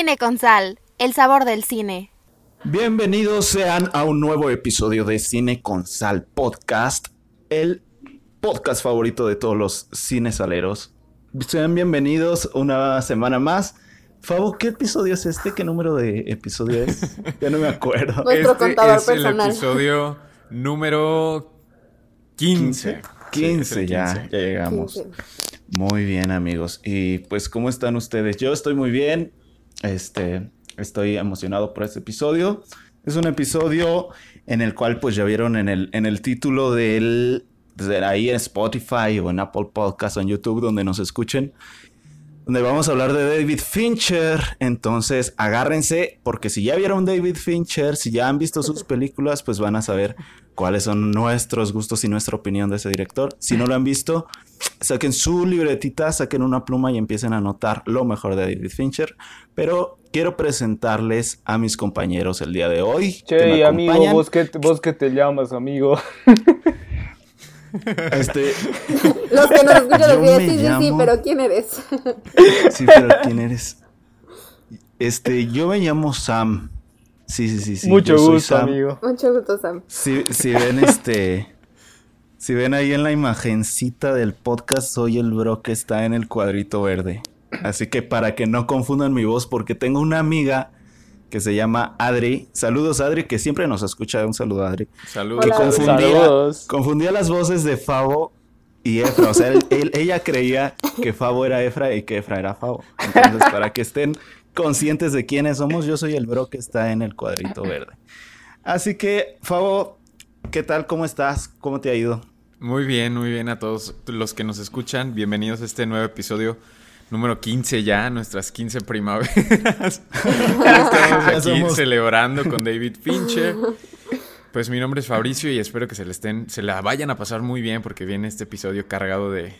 Cine con Sal, el sabor del cine. Bienvenidos sean a un nuevo episodio de Cine con Sal Podcast, el podcast favorito de todos los cinesaleros. Sean bienvenidos una semana más. Fabo, ¿qué episodio es este? ¿Qué número de episodio es? Ya no me acuerdo. Nuestro este contador es personal. el episodio número 15. 15, Sí, es el ya, 15. ya llegamos. 15. Muy bien, amigos. Y pues, ¿cómo están ustedes? Yo estoy muy bien. Este, estoy emocionado por este episodio. Es un episodio en el cual, pues, ya vieron en el, en el título del, de ahí en Spotify o en Apple Podcast o en YouTube, donde nos escuchen, donde vamos a hablar de David Fincher. Entonces, agárrense, porque si ya vieron David Fincher, si ya han visto sus películas, pues van a saber cuáles son nuestros gustos y nuestra opinión de ese director. Si no lo han visto, saquen su libretita, saquen una pluma y empiecen a anotar lo mejor de David Fincher. Pero quiero presentarles a mis compañeros el día de hoy. que me Che, amigo, acompañan. vos que, vos que te llamas, amigo. Este, Los que nos escuchan los días, sí, sí, sí, pero ¿quién eres? sí, pero ¿quién eres? Este, yo me llamo Sam. Sí, sí, sí, sí. Mucho yo gusto, amigo. Mucho gusto, Sam. Si, si ven este. Si ven ahí en la imagencita del podcast, soy el bro que está en el cuadrito verde. Así que para que no confundan mi voz, porque tengo una amiga que se llama Adri. Saludos, Adri, que siempre nos escucha. Un saludo, Adri. Saludos. Que confundía, Saludos. confundía las voces de Favo y Efra. O sea, él- él- ella creía que Favo era Efra y que Efra era Favo. Entonces, para que estén conscientes de quiénes somos, yo soy el bro que está en el cuadrito verde. Así que, Favo, ¿qué tal? ¿Cómo estás? ¿Cómo te ha ido? Muy bien, muy bien a todos los que nos escuchan. Bienvenidos a este nuevo episodio número 15 ya, nuestras 15 primaveras. Estamos aquí somos- celebrando con David Fincher. Pues mi nombre es Fabricio y espero que se le estén, se la vayan a pasar muy bien porque viene este episodio cargado de,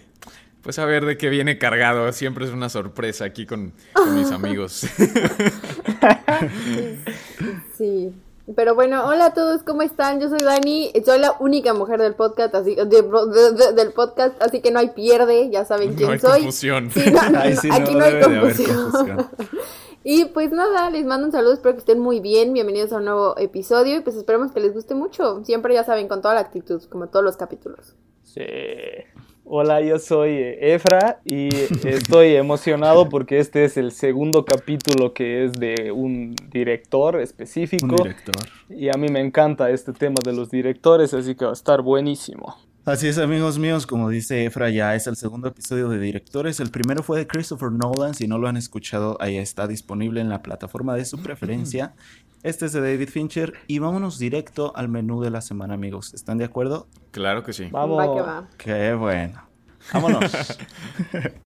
pues a ver de qué viene cargado. Siempre es una sorpresa aquí con, con mis amigos. Sí. Pero bueno, hola a todos, ¿cómo están? Yo soy Dani, soy la única mujer del podcast, así de- de- de- del podcast, así que no hay pierde, ya saben quién No hay soy. confusión. Sí, no, Ay, sí, aquí no hay confusión. confusión. Y pues nada, les mando un saludo, espero que estén muy bien, bienvenidos a un nuevo episodio y pues esperemos que les guste mucho, siempre ya saben, con toda la actitud, como todos los capítulos. Sí. Hola, yo soy eh, Efra y estoy emocionado porque este es el segundo capítulo que es de un director específico. Un director. Y a mí me encanta este tema de los directores, así que va a estar buenísimo. Así es, amigos míos, como dice Efra, ya es el segundo episodio de Directores. El primero fue de Christopher Nolan. Si no lo han escuchado, ahí está disponible en la plataforma de su preferencia. Este es de David Fincher. Y vámonos directo al menú de la semana, amigos. ¿Están de acuerdo? Claro que sí. Vamos. Va que va. Qué bueno. Vámonos.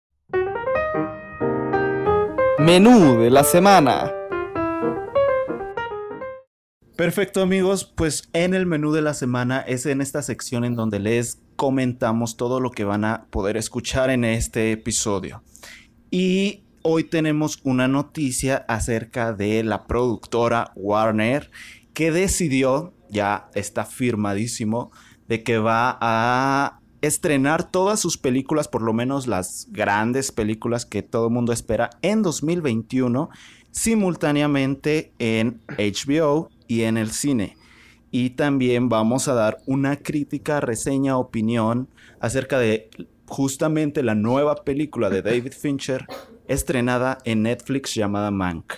Menú de la semana. Perfecto amigos, pues en el menú de la semana es en esta sección en donde les comentamos todo lo que van a poder escuchar en este episodio. Y hoy tenemos una noticia acerca de la productora Warner que decidió, ya está firmadísimo, de que va a estrenar todas sus películas, por lo menos las grandes películas que todo el mundo espera, en 2021 simultáneamente en HBO y en el cine. Y también vamos a dar una crítica, reseña, opinión acerca de justamente la nueva película de David Fincher estrenada en Netflix llamada Mank.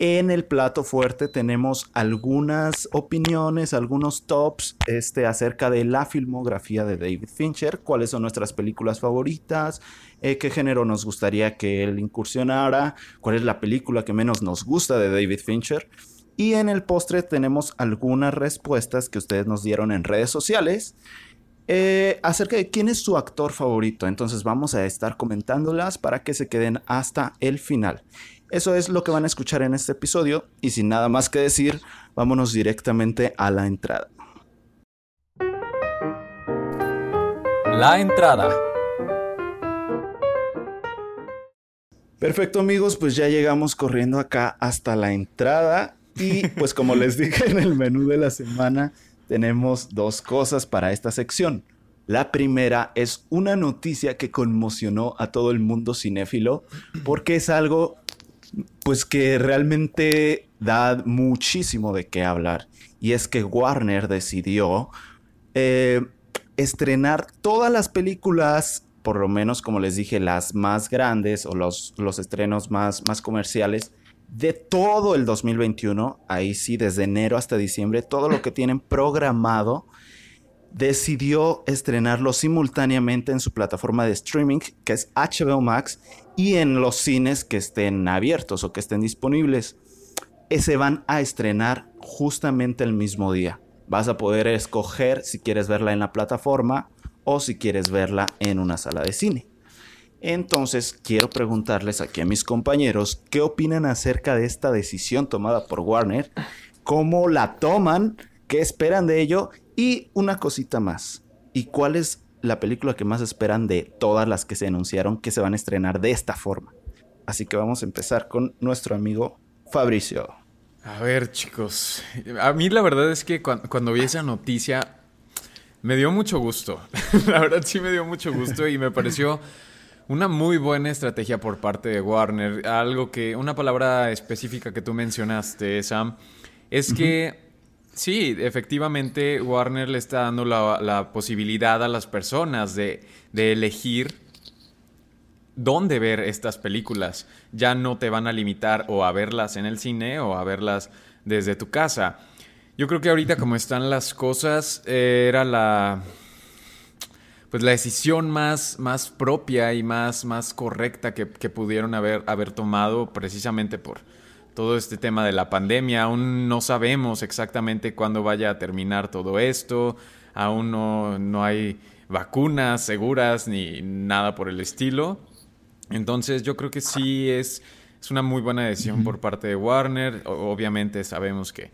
En el plato fuerte tenemos algunas opiniones, algunos tops este, acerca de la filmografía de David Fincher, cuáles son nuestras películas favoritas, eh, qué género nos gustaría que él incursionara, cuál es la película que menos nos gusta de David Fincher. Y en el postre tenemos algunas respuestas que ustedes nos dieron en redes sociales eh, acerca de quién es su actor favorito. Entonces vamos a estar comentándolas para que se queden hasta el final. Eso es lo que van a escuchar en este episodio y sin nada más que decir, vámonos directamente a la entrada. La entrada. Perfecto amigos, pues ya llegamos corriendo acá hasta la entrada y pues como les dije en el menú de la semana, tenemos dos cosas para esta sección. La primera es una noticia que conmocionó a todo el mundo cinéfilo porque es algo pues que realmente da muchísimo de qué hablar. Y es que Warner decidió eh, estrenar todas las películas, por lo menos como les dije, las más grandes o los, los estrenos más, más comerciales de todo el 2021. Ahí sí, desde enero hasta diciembre, todo lo que tienen programado decidió estrenarlo simultáneamente en su plataforma de streaming, que es HBO Max, y en los cines que estén abiertos o que estén disponibles. Se van a estrenar justamente el mismo día. Vas a poder escoger si quieres verla en la plataforma o si quieres verla en una sala de cine. Entonces, quiero preguntarles aquí a mis compañeros qué opinan acerca de esta decisión tomada por Warner, cómo la toman, qué esperan de ello y una cosita más. ¿Y cuál es la película que más esperan de todas las que se anunciaron que se van a estrenar de esta forma? Así que vamos a empezar con nuestro amigo Fabricio. A ver, chicos. A mí la verdad es que cuando, vi esa noticia me dio mucho gusto. la verdad sí me dio mucho gusto y me pareció una muy buena estrategia por parte de Warner. Algo que, una palabra específica que tú mencionaste, Sam, es que sí, efectivamente Warner le está dando la, la posibilidad a las personas de, de elegir dónde ver estas películas. Ya no te van a limitar o a verlas en el cine o a verlas desde tu casa. Yo creo que ahorita como están las cosas, eh, era la pues la decisión más, más propia y más, más correcta que, que, pudieron haber, haber tomado precisamente por todo este tema de la pandemia. Aún no sabemos exactamente cuándo vaya a terminar todo esto, aún no, no hay vacunas seguras ni nada por el estilo. Entonces yo creo que sí es, es una muy buena decisión por parte de Warner. O, obviamente sabemos que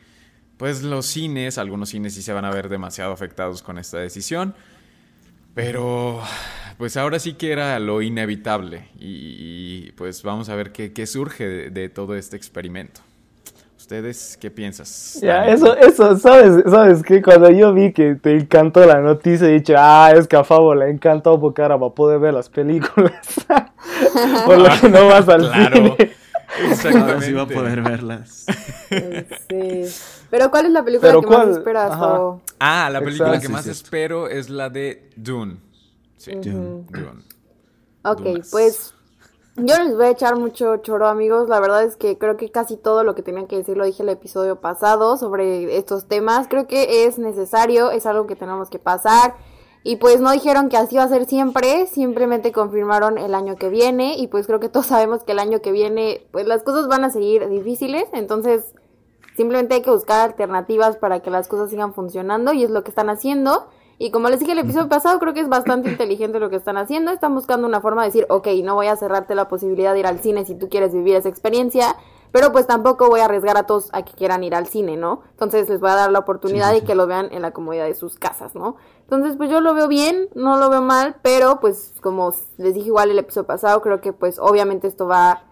pues los cines, algunos cines sí se van a ver demasiado afectados con esta decisión. Pero pues ahora sí que era lo inevitable y, y pues vamos a ver qué, qué surge de, de, todo este experimento. ¿Ustedes qué piensas? Ya, eso, eso, ¿sabes? ¿Sabes qué? Cuando yo vi que te encantó la noticia, he dicho, ah, es que a Fabo le encantó porque ahora va a poder ver las películas. Por lo que no vas al claro. cine. Exactamente. Ahora sí va a poder verlas. Sí. Pero ¿cuál es la película Pero que ¿cuál? más esperas? O- Ah, la película Exacto. que más sí. espero es la de Dune. Sí, Dune. Dune. Ok, Dunas. pues yo les voy a echar mucho choro, amigos. La verdad es que creo que casi todo lo que tenía que decir lo dije el episodio pasado sobre estos temas. Creo que es necesario, es algo que tenemos que pasar. Y pues no dijeron que así va a ser siempre, simplemente confirmaron el año que viene. Y pues creo que todos sabemos que el año que viene, pues las cosas van a seguir difíciles. Entonces, simplemente hay que buscar alternativas para que las cosas sigan funcionando. Y es lo que están haciendo. Y como les dije el episodio pasado, creo que es bastante inteligente lo que están haciendo. Están buscando una forma de decir, ok, no voy a cerrarte la posibilidad de ir al cine si tú quieres vivir esa experiencia, pero pues tampoco voy a arriesgar a todos a que quieran ir al cine, ¿no? Entonces les voy a dar la oportunidad Sí, sí, de que lo vean en la comodidad de sus casas, ¿no? Entonces pues yo lo veo bien, no lo veo mal, pero pues como les dije igual el episodio pasado, creo que pues obviamente esto va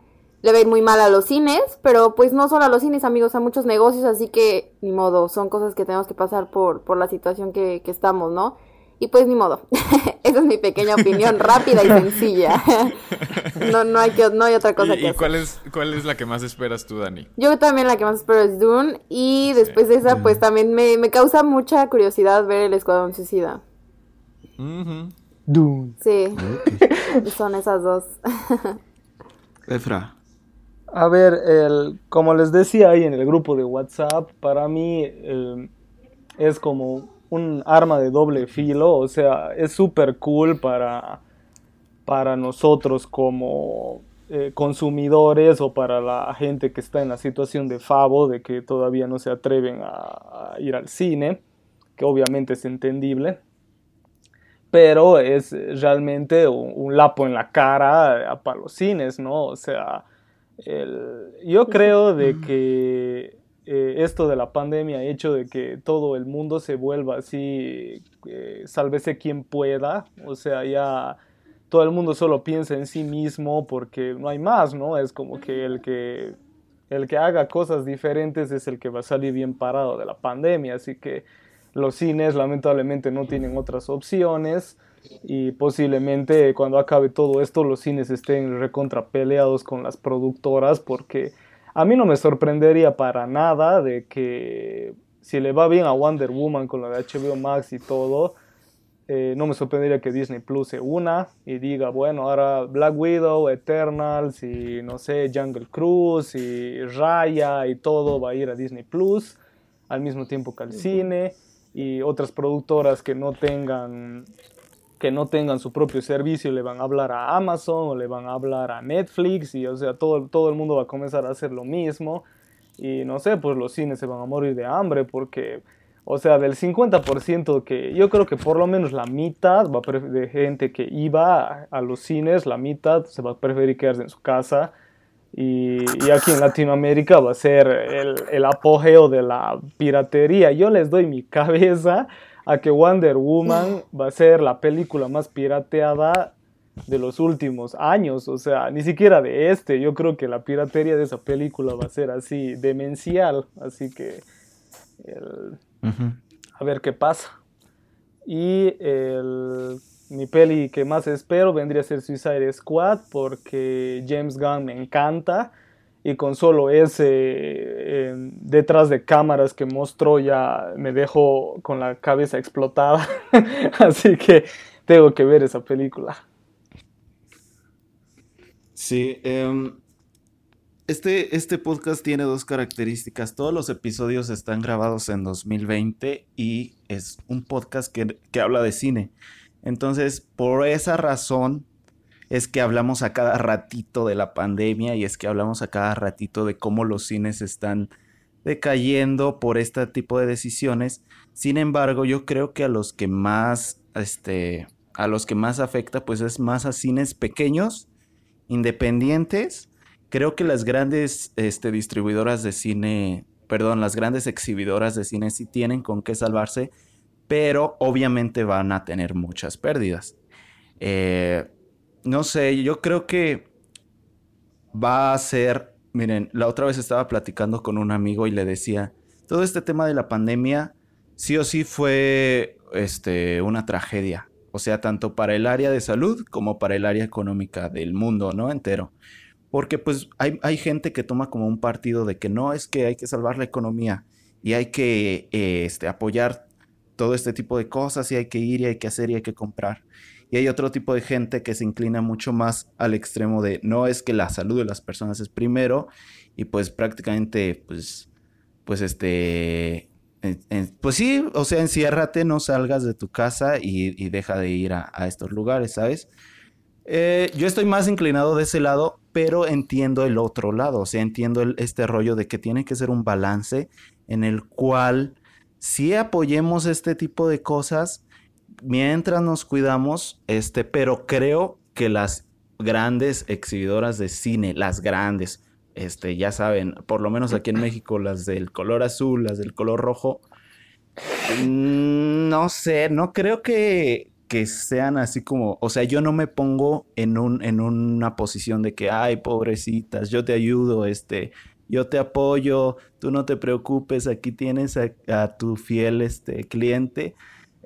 le va a ir muy mal a los cines, pero pues no solo a los cines, amigos, a muchos negocios, así que ni modo, son cosas que tenemos que pasar por, por la situación que, que estamos, ¿no? Y pues ni modo, esa es mi pequeña opinión rápida y sencilla. no, no, hay que, no hay otra cosa ¿Y, que y hacer. cuál, es, cuál es la que más esperas tú, Dani? Yo también la que más espero es Dune y después de esa pues también me, me causa mucha curiosidad ver el Escuadrón Suicida. Dune. Sí, son esas dos. Efra. A ver, el, como les decía ahí en el grupo de WhatsApp, para mí eh, es como un arma de doble filo, o sea, es súper cool para, para nosotros como eh, consumidores o para la gente que está en la situación de Favo, de que todavía no se atreven a, a ir al cine, que obviamente es entendible pero es realmente un, un lapo en la cara para los cines, ¿no? O sea, el- yo creo de que eh, esto de la pandemia ha hecho de que todo el mundo se vuelva así, eh, sálvese quien pueda, o sea, ya todo el mundo solo piensa en sí mismo porque no hay más, ¿no? Es como que el que el que haga cosas diferentes es el que va a salir bien parado de la pandemia, así que los cines lamentablemente no tienen otras opciones y posiblemente cuando acabe todo esto los cines estén recontrapeleados con las productoras porque a mí no me sorprendería para nada de que si le va bien a Wonder Woman con la de HBO Max y todo, eh, no me sorprendería que Disney Plus se una y diga, bueno, ahora Black Widow, Eternals y no sé, Jungle Cruise y Raya y todo va a ir a Disney Plus al mismo tiempo que al cine y otras productoras que no tengan que no tengan su propio servicio le van a hablar a Amazon o le van a hablar a Netflix y o sea todo, todo el mundo va a comenzar a hacer lo mismo y no sé pues los cines se van a morir de hambre porque o sea del 50% que yo creo que por lo menos la mitad va de gente que iba a, los cines la mitad se va a preferir quedarse en su casa y, y, aquí en Latinoamérica va a ser el, el apogeo de la piratería. Yo les doy mi cabeza a que Wonder Woman va a ser la película más pirateada de los últimos años, o sea, ni siquiera de este, yo creo que la piratería de esa película va a ser así demencial, así que a ver qué pasa. Y el, mi peli que más espero vendría a ser Suicide Squad porque James Gunn me encanta y con solo ese eh, detrás de cámaras que mostró ya me dejó con la cabeza explotada. Así que tengo que ver esa película. Sí, em, este, este podcast tiene dos características. Todos los episodios están grabados en 2020 y es un podcast que, que habla de cine. Entonces, por esa razón, es que hablamos a cada ratito de la pandemia y es que hablamos a cada ratito de cómo los cines están decayendo por este tipo de decisiones. Sin embargo, yo creo que a los que más, este, a los que más afecta, pues es más a cines pequeños, independientes. Creo que las grandes este, distribuidoras de cine, perdón, las grandes exhibidoras de cine sí tienen con qué salvarse, pero obviamente van a tener muchas pérdidas. Eh, no sé, yo creo que va a ser, miren, la otra vez estaba platicando con un amigo y le decía, todo este tema de la pandemia sí o sí fue este, una tragedia, o sea, tanto para el área de salud como para el área económica del mundo, ¿no? Entero. Porque pues hay, hay gente que toma como un partido de que no es que hay que salvar la economía y hay que este, apoyar todo este tipo de cosas y hay que ir y hay que hacer y hay que comprar. Y hay otro tipo de gente que se inclina mucho más al extremo de no es que la salud de las personas es primero y pues prácticamente pues pues este pues sí, o sea, enciérrate, no salgas de tu casa y, deja de ir a, estos lugares, ¿sabes? Eh, yo estoy más inclinado de ese lado, pero entiendo el otro lado, o sea, entiendo este rollo de que tiene que ser un balance en el cual si apoyemos este tipo de cosas, mientras nos cuidamos, este, pero creo que las grandes exhibidoras de cine, las grandes, este, ya saben, por lo menos aquí en México, las del color azul, las del color rojo, mm, no sé, no creo que, que sean así como, o sea, yo no me pongo en, un, en una posición de que, ay, pobrecitas, yo te ayudo, este, yo te apoyo, tú no te preocupes, aquí tienes a, a tu fiel este, cliente.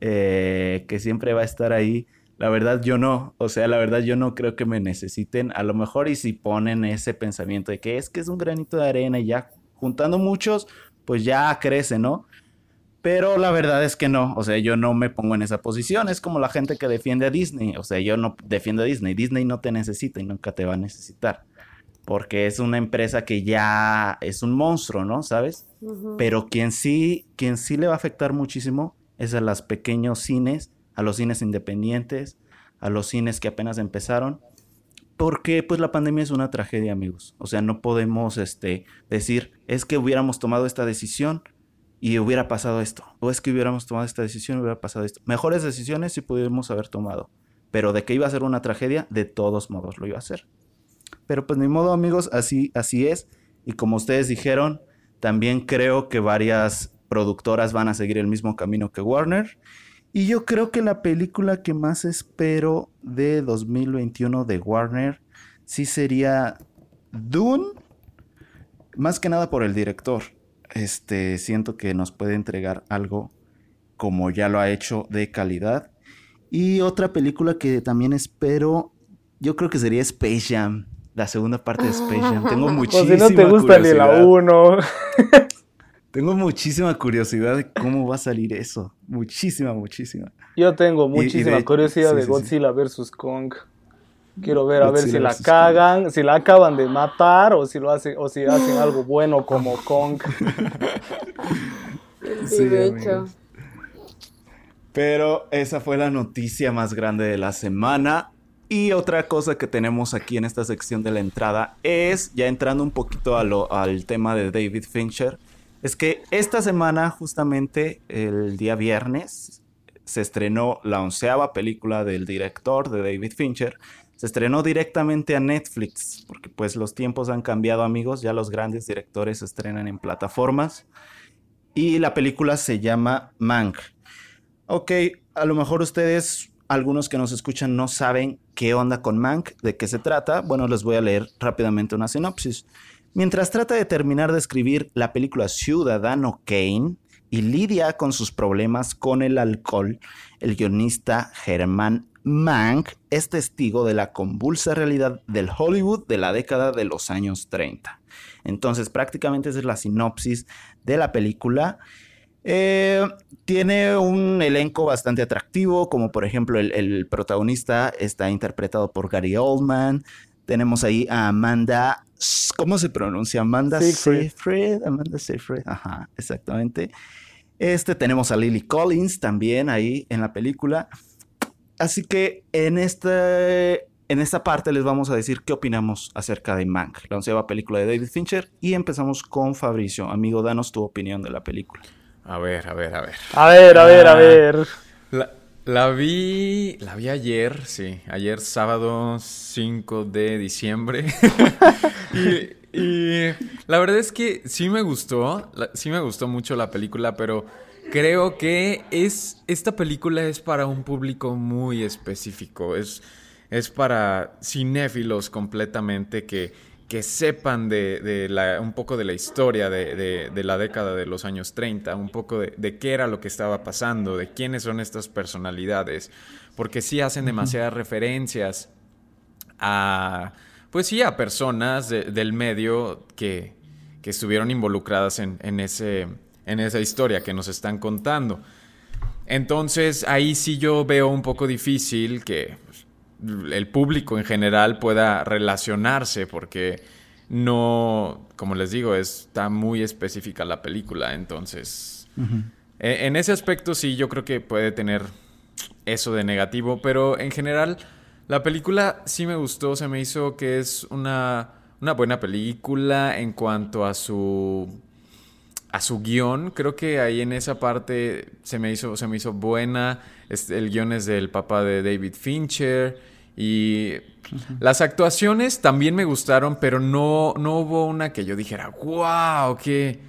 Eh, que siempre va a estar ahí. La verdad yo no, o sea, la verdad yo no creo que me necesiten. A lo mejor y si ponen ese pensamiento de que es que es un granito de arena y ya juntando muchos, pues ya crece, ¿no? Pero la verdad es que no, o sea, yo no me pongo en esa posición. Es como la gente que defiende a Disney, o sea, yo no defiendo a Disney. Disney no te necesita y nunca te va a necesitar. Porque es una empresa que ya es un monstruo, ¿no? ¿Sabes? Pero quien sí, quien sí le va a afectar muchísimo es a los pequeños cines, a los cines independientes, a los cines que apenas empezaron. Porque pues la pandemia es una tragedia, amigos. O sea, no podemos este, decir, es que hubiéramos tomado esta decisión y hubiera pasado esto. O es que hubiéramos tomado esta decisión y hubiera pasado esto. Mejores decisiones sí pudimos haber tomado. Pero de que iba a ser una tragedia, de todos modos lo iba a ser. Pero pues ni modo, amigos, así, así es. Y como ustedes dijeron, también creo que varias productoras van a seguir el mismo camino que Warner. Y yo creo que la película que más espero de 2021 de Warner sí sería Dune. Más que nada por el director. Este, siento que nos puede entregar algo como ya lo ha hecho de calidad. Y otra película que también espero, yo creo que sería Space Jam, la segunda parte de Space Jam. Tengo muchísima si no te gusta ni la curiosidad. 1. Tengo muchísima curiosidad de cómo va a salir eso. Muchísima, muchísima. Yo tengo y muchísima de- curiosidad sí, de sí, sí. Godzilla vs. Kong. Quiero ver a ver si la cagan, si la acaban de matar o si lo hacen o si hacen algo bueno como Kong. Sí, Sí, de hecho. Pero esa fue la noticia más grande de la semana. Y otra cosa que tenemos aquí en esta sección de la entrada es, ya entrando un poquito a lo- al tema de David Fincher, es que esta semana, justamente el día viernes, se estrenó la onceava película del director de David Fincher. Se estrenó directamente a Netflix, porque pues los tiempos han cambiado amigos, ya los grandes directores se estrenan en plataformas. Y la película se llama Mank. Ok, a lo mejor ustedes, algunos que nos escuchan, no saben qué onda con Mank, de qué se trata. Bueno, les voy a leer rápidamente una sinopsis. Mientras trata de terminar de escribir la película Ciudadano Kane y lidia con sus problemas con el alcohol, el guionista Germán Mank es testigo de la convulsa realidad del Hollywood de la década de los años 30. Entonces, prácticamente esa es la sinopsis de la película. Eh, tiene un elenco bastante atractivo, como por ejemplo el, el protagonista está interpretado por Gary Oldman. Tenemos ahí a Amanda, ¿cómo se pronuncia? Amanda Seyfried. Seyfried. Amanda Seyfried, ajá, exactamente. Este tenemos a Lily Collins también ahí en la película. Así que en este, en esta parte les vamos a decir qué opinamos acerca de Mank, la onceava película de David Fincher. Y empezamos con Fabricio. Amigo, danos tu opinión de la película. A ver, a ver, a ver. A ver, a ver, a Ah. ver. La, la vi, la vi ayer, sí, ayer sábado 5 de diciembre. y, la verdad es que sí me gustó, sí me gustó mucho la película, pero creo que es, esta película es para un público muy específico, es, es para cinéfilos completamente que, que sepan de, de la, un poco de la historia de, de- de la década de los años 30, un poco de, qué era lo que estaba pasando, de quiénes son estas personalidades, porque sí hacen demasiadas referencias a, pues sí, a personas de- del medio que, que estuvieron involucradas en, en ese, en esa historia que nos están contando. Entonces ahí sí yo veo un poco difícil que el público en general pueda relacionarse porque no, como les digo, está muy específica la película. Entonces, e- en ese aspecto sí yo creo que puede tener eso de negativo, pero en general la película sí me gustó, se me hizo que es una, una buena película en cuanto a su a su guion, creo que ahí en esa parte se me hizo, se me hizo buena. Este, el guion es del papá de David Fincher. Y las actuaciones también me gustaron, pero no, no hubo una que yo dijera, wow, qué,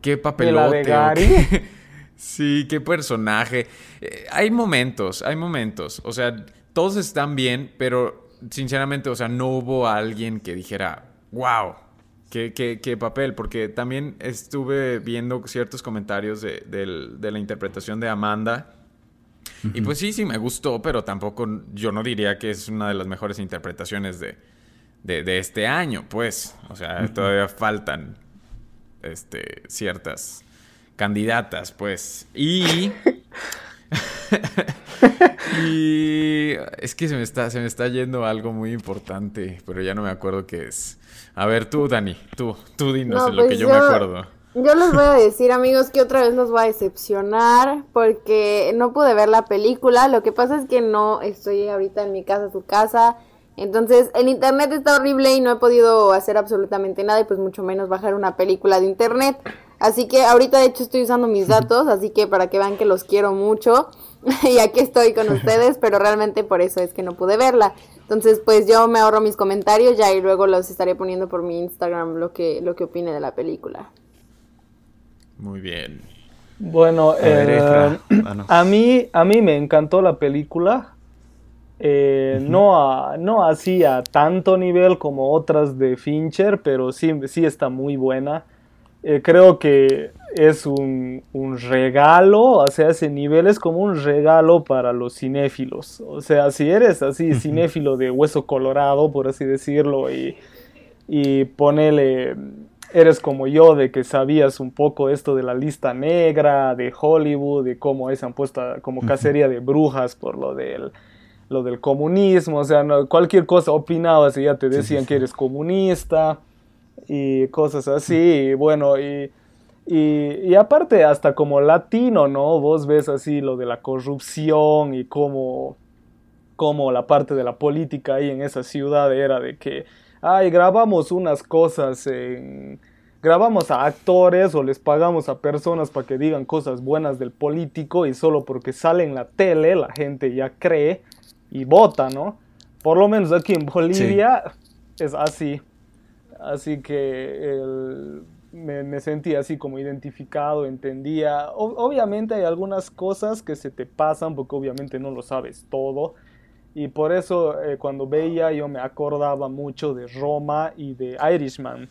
qué papelote. qué- sí, qué personaje. Eh, hay momentos, hay momentos. O sea, todos están bien, pero sinceramente, o sea, no hubo alguien que dijera, wow, ¿Qué, qué, qué papel? Porque también estuve viendo ciertos comentarios de, la interpretación de Amanda. Y pues sí, sí me gustó, pero tampoco yo no diría que es una de las mejores interpretaciones de, de, de este año, pues. O sea, todavía faltan este, ciertas candidatas, pues. Y... y es que se me está se me está yendo algo muy importante, pero ya no me acuerdo qué es. A ver, tú, Dani, tú, tú dinos No, en lo que pues yo, me acuerdo. Yo les voy a decir, amigos, que otra vez los voy a decepcionar porque no pude ver la película. Lo que pasa es que no estoy ahorita en mi casa, su casa. Entonces, el internet está horrible y no he podido hacer absolutamente nada y pues mucho menos bajar una película de internet. Así que ahorita de hecho estoy usando mis datos, así que para que vean que los quiero mucho. y aquí estoy con ustedes, pero realmente por eso es que no pude verla. Entonces, pues yo me ahorro mis comentarios ya y luego los estaré poniendo por mi Instagram lo que, lo que opine de la película. Muy bien. Bueno, A ver, eh, a mí a mí me encantó la película. Eh, No a, no así a tanto nivel como otras de Fincher, pero sí, sí está muy buena. eh, creo que es un, un, regalo, o sea, ese nivel es como un regalo para los cinéfilos. O sea, si eres así cinéfilo de hueso colorado, por así decirlo, y, y ponele, eres como yo, de que sabías un poco esto de la lista negra, de Hollywood, de cómo se han puesto como cacería de brujas por lo del lo del comunismo, o sea, cualquier cosa opinabas y ya te decían que eres comunista y cosas así, y bueno, y, y, aparte hasta como latino, ¿no? Vos ves así lo de la corrupción y cómo, cómo la parte de la política ahí en esa ciudad era de que, ay, grabamos unas cosas en grabamos a actores o les pagamos a personas para que digan cosas buenas del político y solo porque sale en la tele la gente ya cree y vota, ¿no? Por lo menos aquí en Bolivia es así. Así que me, sentí así como identificado, entendía. obviamente hay algunas cosas que se te pasan porque obviamente no lo sabes todo. Y por eso eh, cuando veía yo me acordaba mucho de Roma y de Irishman.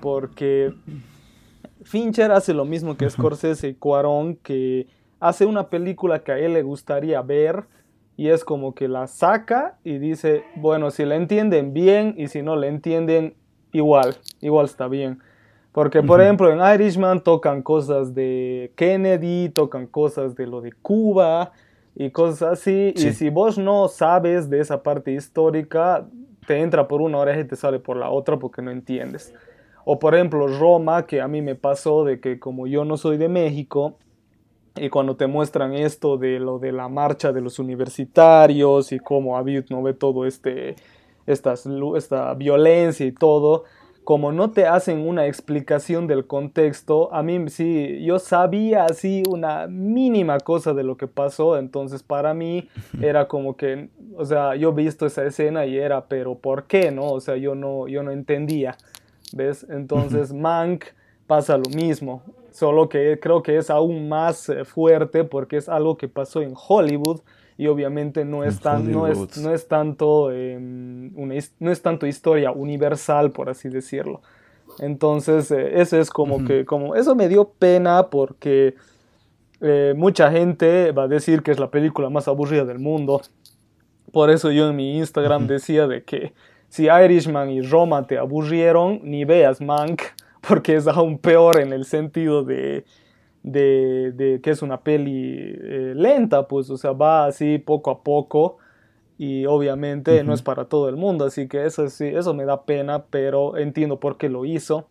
Porque Fincher hace lo mismo que Scorsese y Cuarón, que hace una película que a él le gustaría ver, y es como que la saca y dice, bueno, si la entienden bien y si no la entienden igual, igual está bien. Porque, por ejemplo, en Irishman tocan cosas de Kennedy, tocan cosas de lo de Cuba y cosas así. Y si vos no sabes de esa parte histórica, te entra por una oreja y te sale por la otra porque no entiendes. O, por ejemplo, Roma, que a mí me pasó de que como yo no soy de México, y cuando te muestran esto de lo de la marcha de los universitarios y cómo Avid no ve todo este estas, esta violencia y todo, como no te hacen una explicación del contexto, a mí sí, yo sabía así una mínima cosa de lo que pasó, entonces para mí era como que, o sea, yo he visto esa escena y era, pero ¿por qué? ¿No? O sea, yo no, yo no entendía, ¿ves? Entonces Mank pasa lo mismo, solo que creo que es aún más eh, fuerte porque es algo que pasó en Hollywood y obviamente no es, tan, no es, no es tanto em, no es tanto historia universal por así decirlo. Entonces eh, eso es como que como eso me dio pena porque eh, mucha gente va a decir que es la película más aburrida del mundo. Por eso yo en mi Instagram decía de que si Irishman y Roma te aburrieron ni veas Mank porque es aún peor en el sentido de, de, que es una peli eh, lenta, pues, o sea, va así poco a poco y obviamente no es para todo el mundo, así que eso sí, eso me da pena, pero entiendo por qué lo hizo.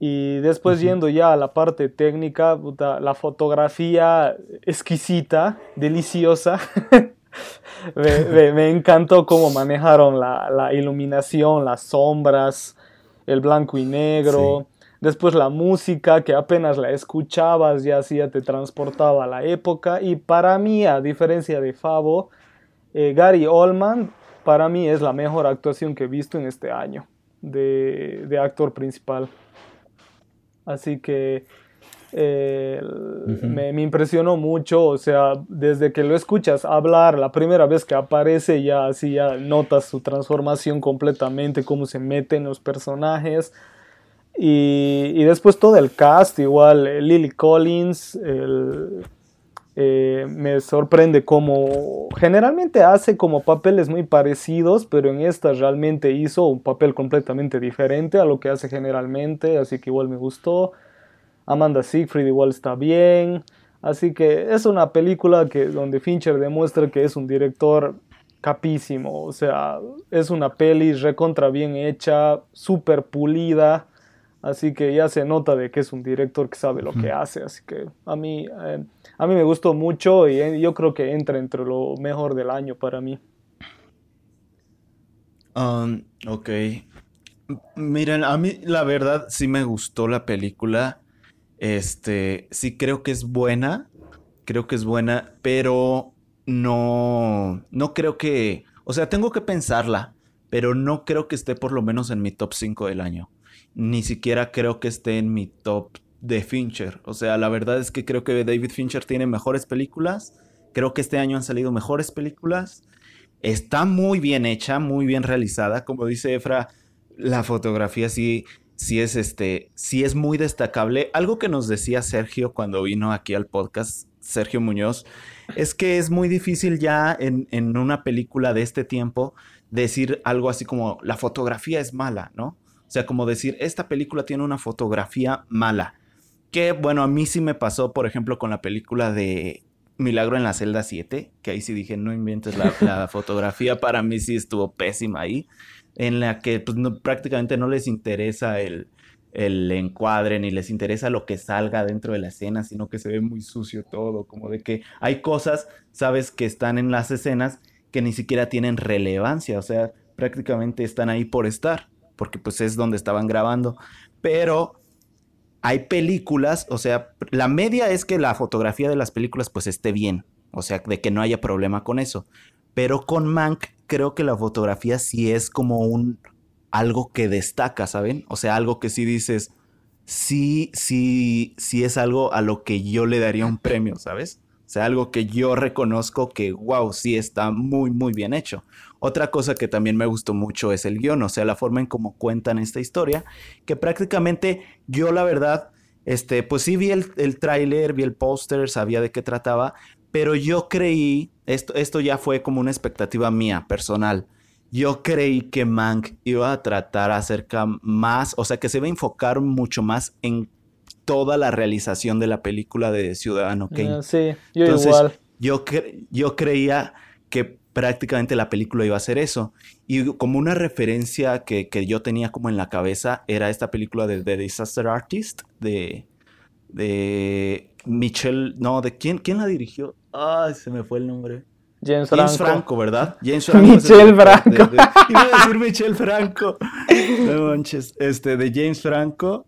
Y después yendo ya a la parte técnica, la fotografía exquisita, deliciosa. me, encantó cómo manejaron la, la iluminación, las sombras, el blanco y negro. Después la música, que apenas la escuchabas ya ya te transportaba a la época. Y para mí, a diferencia de Favo, eh, Gary Oldman, para mí es la mejor actuación que he visto en este año de, de actor principal. Así que eh, me, impresionó mucho, o sea, desde que lo escuchas hablar, la primera vez que aparece ya así ya notas su transformación completamente, cómo se mete en los personajes. Y, después todo el cast, igual eh, Lily Collins, eh, me sorprende como generalmente hace como papeles muy parecidos, pero en esta realmente hizo un papel completamente diferente a lo que hace generalmente, así que igual me gustó. Amanda Siegfried igual está bien. Así que es una película que, donde Fincher demuestra que es un director capísimo. O sea, es una peli recontra bien hecha, súper pulida. Así que ya se nota de que es un director que sabe lo que hace. Así que a mí, eh, a mí me gustó mucho y eh, yo creo que entra entre lo mejor del año para mí. Um, ok. Miren, a mí la verdad sí me gustó la película. Este, sí creo que es buena, creo que es buena, pero no, no creo que, o sea, tengo que pensarla, pero no creo que esté por lo menos en mi top 5 del año. Ni siquiera creo que esté en mi top de Fincher. O sea, la verdad es que creo que David Fincher tiene mejores películas. Creo que este año han salido mejores películas. Está muy bien hecha, muy bien realizada. Como dice Efra, la fotografía sí sí es este, sí es muy destacable. Algo que nos decía Sergio cuando vino aquí al podcast, Sergio Muñoz, es que es muy difícil ya en, en una película de este tiempo decir algo así como la fotografía es mala, ¿no? O sea, como decir, esta película tiene una fotografía mala. Que bueno, a mí sí me pasó, por ejemplo, con la película de Milagro en la celda 7, que ahí sí dije, no inventes la, la fotografía, para mí sí estuvo pésima ahí, en la que pues, no- prácticamente no les interesa el, el encuadre, ni les interesa lo que salga dentro de la escena, sino que se ve muy sucio todo, como de que hay cosas, sabes, que están en las escenas que ni siquiera tienen relevancia, o sea, prácticamente están ahí por estar, porque pues es donde estaban grabando, pero hay películas, o sea, la media es que la fotografía de las películas pues esté bien, o sea, de que no haya problema con eso. Pero con Mank creo que la fotografía sí es como un algo que destaca, ¿saben? O sea, algo que sí dices, sí, sí, sí es algo a lo que yo le daría un premio, ¿sabes? O sea, algo que yo reconozco que, wow, sí está muy, muy bien hecho. Otra cosa que también me gustó mucho es el guion, o sea, la forma en cómo cuentan esta historia, que prácticamente yo la verdad, este, pues sí vi el, el tráiler, vi el póster, sabía de qué trataba, pero yo creí, esto, esto ya fue como una expectativa mía, personal. Yo creí que Mank iba a tratar acerca más, o sea, que se iba a enfocar mucho más en toda la realización de la película de Ciudadano Kane. Eh, sí, yo Entonces, igual. Yo, cre- yo creía que prácticamente la película iba a ser eso. Y como una referencia que, que yo tenía como en la cabeza era esta película de The Disaster Artist de, de Michelle, no, ¿de quién, quién la dirigió? Ay, se me fue el nombre. James Franco. James Franco, ¿verdad? James Franco. Michelle de- Franco. de- iba a decir Michelle Franco. No manches. Este, de James Franco.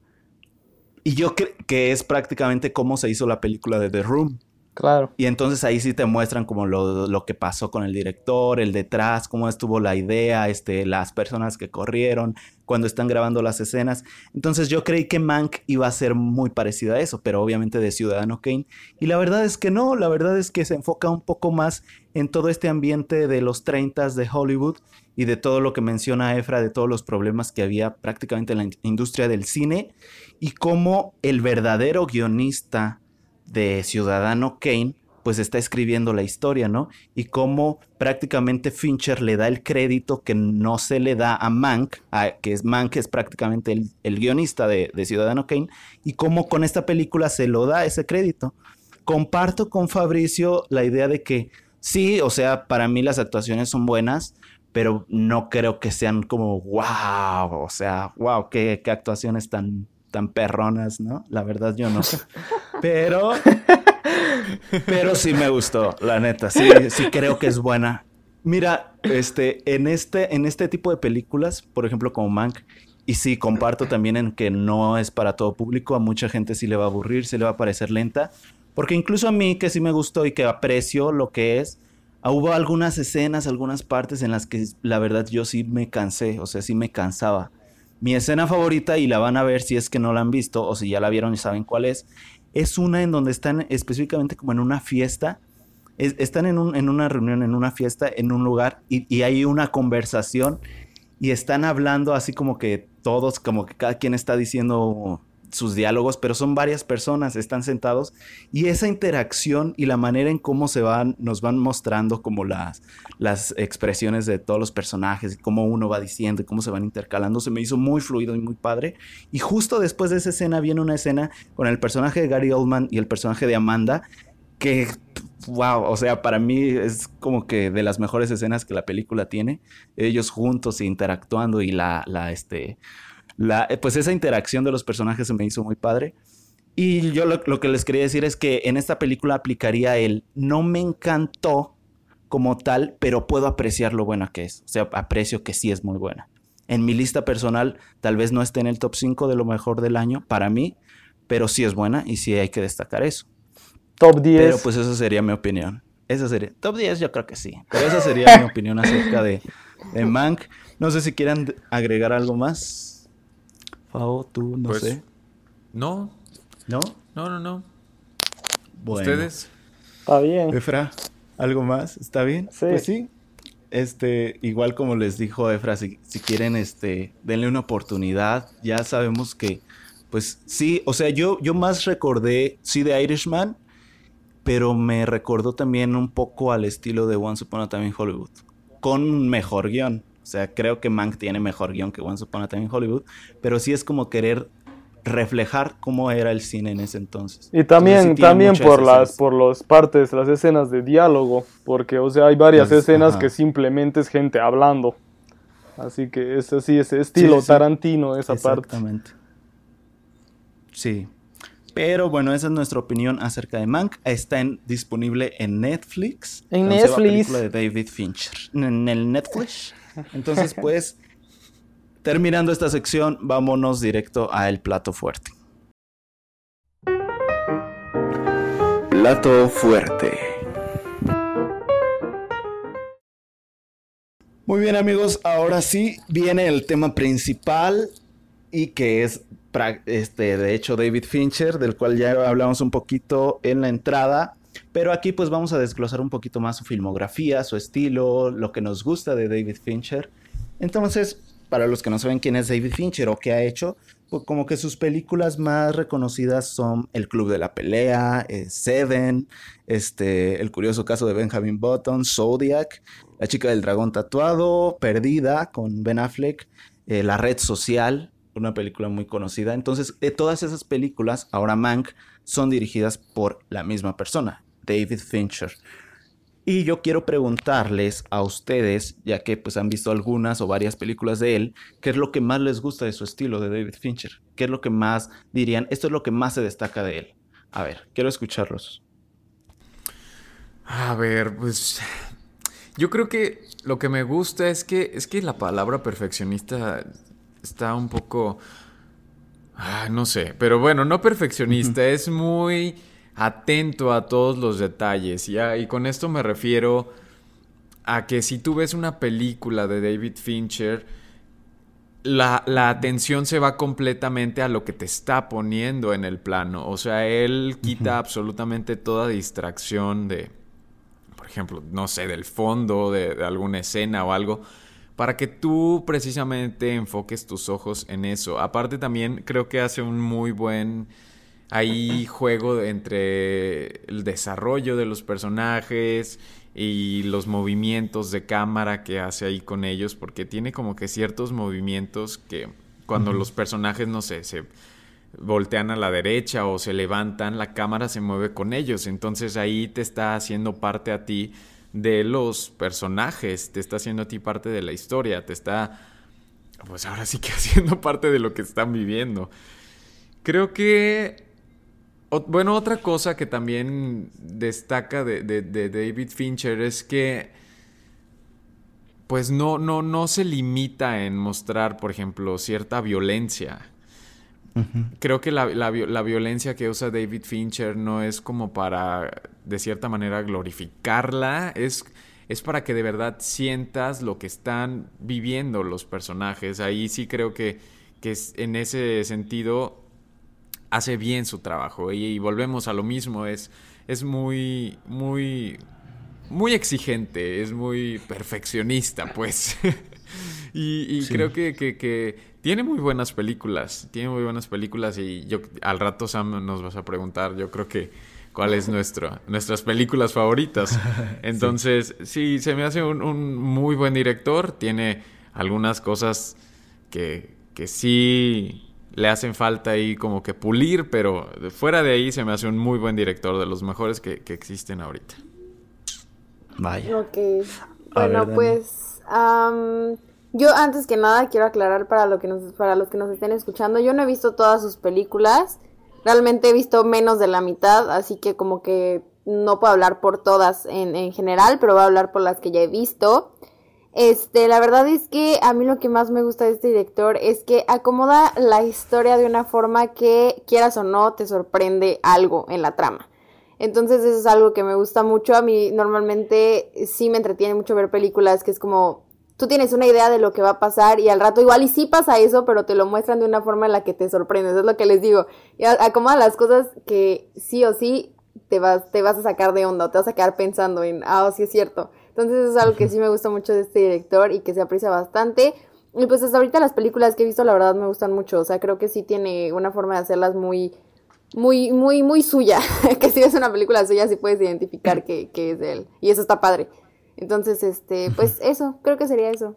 Y yo creo que es prácticamente cómo se hizo la película de The Room. Claro. Y entonces ahí sí te muestran como lo, lo que pasó con el director, el detrás, cómo estuvo la idea, este, las personas que corrieron cuando están grabando las escenas. Entonces yo creí que Mank iba a ser muy parecida a eso, pero obviamente de Ciudadano Kane. Y la verdad es que no, la verdad es que se enfoca un poco más en todo este ambiente de los 30 de Hollywood y de todo lo que menciona Efra, de todos los problemas que había prácticamente en la in- industria del cine y cómo el verdadero guionista de Ciudadano Kane, pues está escribiendo la historia, ¿no? Y cómo prácticamente Fincher le da el crédito que no se le da a Mank, a- que es Mank es prácticamente el, el guionista de, de Ciudadano Kane, y cómo con esta película se lo da ese crédito. Comparto con Fabricio la idea de que sí, o sea, para mí las actuaciones son buenas, pero no creo que sean como wow, o sea, wow, qué, qué actuaciones tan, tan perronas, ¿no? La verdad yo no. Pero, pero sí me gustó, la neta, sí, sí creo que es buena. Mira, este, en este, en este tipo de películas, por ejemplo, como Mank, y sí, comparto también en que no es para todo público, a mucha gente sí le va a aburrir, sí le va a parecer lenta, porque incluso a mí que sí me gustó y que aprecio lo que es, ah, hubo algunas escenas, algunas partes en las que la verdad yo sí me cansé, o sea, sí me cansaba. Mi escena favorita, y la van a ver si es que no la han visto o si ya la vieron y saben cuál es, es una en donde están específicamente como en una fiesta. Es- están en, un- en una reunión, en una fiesta, en un lugar y hay una conversación y están hablando así como que todos, como que cada quien está diciendo sus diálogos, pero son varias personas, están sentados y esa interacción y la manera en cómo se van, nos van mostrando como las, las expresiones de todos los personajes, cómo uno va diciendo y cómo se van intercalando, se me hizo muy fluido y muy padre. Y justo después de esa escena viene una escena con el personaje de Gary Oldman y el personaje de Amanda, que, wow, o sea, para mí es como que de las mejores escenas que la película tiene, ellos juntos interactuando y la, la, este, la, eh, pues esa interacción de los personajes se me hizo muy padre. Y yo lo, lo que les quería decir es que en esta película aplicaría el no me encantó como tal, pero puedo apreciar lo buena que es. O sea, aprecio que sí es muy buena. En mi lista personal, tal vez no esté en el top 5 de lo mejor del año para mí, pero sí es buena y sí hay que destacar eso. Top 10. Pero pues esa sería mi opinión. Esa sería. Top 10 yo creo que sí. Pero esa sería mi opinión acerca de, de Mank. No sé si quieran agregar algo más. Fao, tú, no Pues, sé. No, ¿No? no, no, no. Bueno. Ustedes. Está bien. Efra, ¿algo más? ¿Está bien? Sí. Pues sí. este, igual como les dijo Efra, si, si quieren, este, denle una oportunidad. Ya sabemos que, pues sí, o sea, yo, yo más recordé, sí, de Irishman, pero me recordó también un poco al estilo de Once Upon a Time in Hollywood, con mejor guion. O sea, creo que Mank tiene mejor guion que Once Upon a Time in Hollywood, pero sí es como querer reflejar cómo era el cine en ese entonces. Y también, Entonces, sí tiene también por las, por las partes, las escenas de diálogo, porque, o sea, hay varias Pues, escenas ajá. que simplemente es gente hablando. Así que es así, ese estilo Sí, sí. Tarantino, esa parte. Exactamente. Sí. Pero bueno, esa es nuestra opinión acerca de Mank. Está en- disponible en Netflix. En la Netflix. película de David Fincher. En el Netflix. Entonces, pues, terminando esta sección, vámonos directo a el plato fuerte. Plato fuerte. Muy bien amigos, ahora sí viene el tema principal y que es este de hecho David Fincher, del cual ya hablamos un poquito en la entrada, pero aquí pues vamos a desglosar un poquito más su filmografía, su estilo, lo que nos gusta de David Fincher. Entonces, para los que no saben quién es David Fincher o qué ha hecho, pues como que sus películas más reconocidas son El Club de la Pelea, eh, Seven, este, El curioso caso de Benjamin Button, Zodiac, La chica del dragón tatuado, Perdida con Ben Affleck, eh, La red social, una película muy conocida. Entonces, de todas esas películas, ahora Mank, son dirigidas por la misma persona, David Fincher. Y yo quiero preguntarles a ustedes, ya que pues han visto algunas o varias películas de él, ¿qué es lo que más les gusta de su estilo de David Fincher? ¿Qué es lo que más dirían? Esto es lo que más se destaca de él. A ver, quiero escucharlos. A ver, pues yo creo que lo que me gusta es que es que la palabra perfeccionista está un poco ah, no sé, pero bueno, no perfeccionista, es muy atento a todos los detalles y, a- y con esto me refiero a que si tú ves una película de David Fincher la, la atención se va completamente a lo que te está poniendo en el plano. O sea, él quita absolutamente toda distracción de, por ejemplo, no sé, del fondo de, de alguna escena o algo, para que tú precisamente enfoques tus ojos en eso. Aparte también creo que hace un muy buen ahí juego entre el desarrollo de los personajes y los movimientos de cámara que hace ahí con ellos, porque tiene como que ciertos movimientos que cuando los personajes, no sé, se voltean a la derecha o se levantan, la cámara se mueve con ellos, entonces ahí te está haciendo parte a ti de los personajes, te está haciendo a ti parte de la historia, te está, pues ahora sí que haciendo parte de lo que están viviendo. Creo que bueno, otra cosa que también destaca de, de- de David Fincher es que pues no, no, no se limita en mostrar, por ejemplo, cierta violencia. Creo que la, la la violencia que usa David Fincher no es como para, de cierta manera, glorificarla, es, es para que de verdad sientas lo que están viviendo los personajes. Ahí sí creo que, que es- en ese sentido hace bien su trabajo. Y, y volvemos a lo mismo, es, es muy, muy, muy exigente, es muy perfeccionista, pues. y y Sí. creo que, que- que tiene muy buenas películas, tiene muy buenas películas y yo al rato Sam nos vas a preguntar, yo creo que cuál es nuestro, nuestras películas favoritas. Entonces, sí, se me hace un, un muy buen director, tiene algunas cosas que, que sí le hacen falta ahí como que pulir, pero fuera de ahí se me hace un muy buen director, de los mejores que, que existen ahorita. Vaya. Ok. Bueno, ver, pues yo antes que nada quiero aclarar para lo que nos, para los que nos estén escuchando, yo no he visto todas sus películas. Realmente he visto menos de la mitad, así que como que no puedo hablar por todas en, en general, pero voy a hablar por las que ya he visto. Este, la verdad es que a mí lo que más me gusta de este director es que acomoda la historia de una forma que, quieras o no, te sorprende algo en la trama. Entonces eso es algo que me gusta mucho. A mí normalmente sí me entretiene mucho ver películas que es como, tú tienes una idea de lo que va a pasar y al rato igual y sí pasa eso, pero te lo muestran de una forma en la que te sorprendes. Es lo que les digo. Y acomoda las cosas que sí o sí te vas, te vas a sacar de onda, o te vas a quedar pensando en, ah, sí es cierto. Entonces es algo que sí me gusta mucho de este director y que se aprecia bastante. Y pues hasta ahorita las películas que he visto, la verdad, me gustan mucho. O sea, creo que sí tiene una forma de hacerlas muy, muy, muy, muy suya. que si es una película suya, sí puedes identificar que, que es de él. Y eso está padre. Entonces, este, pues eso, creo que sería eso.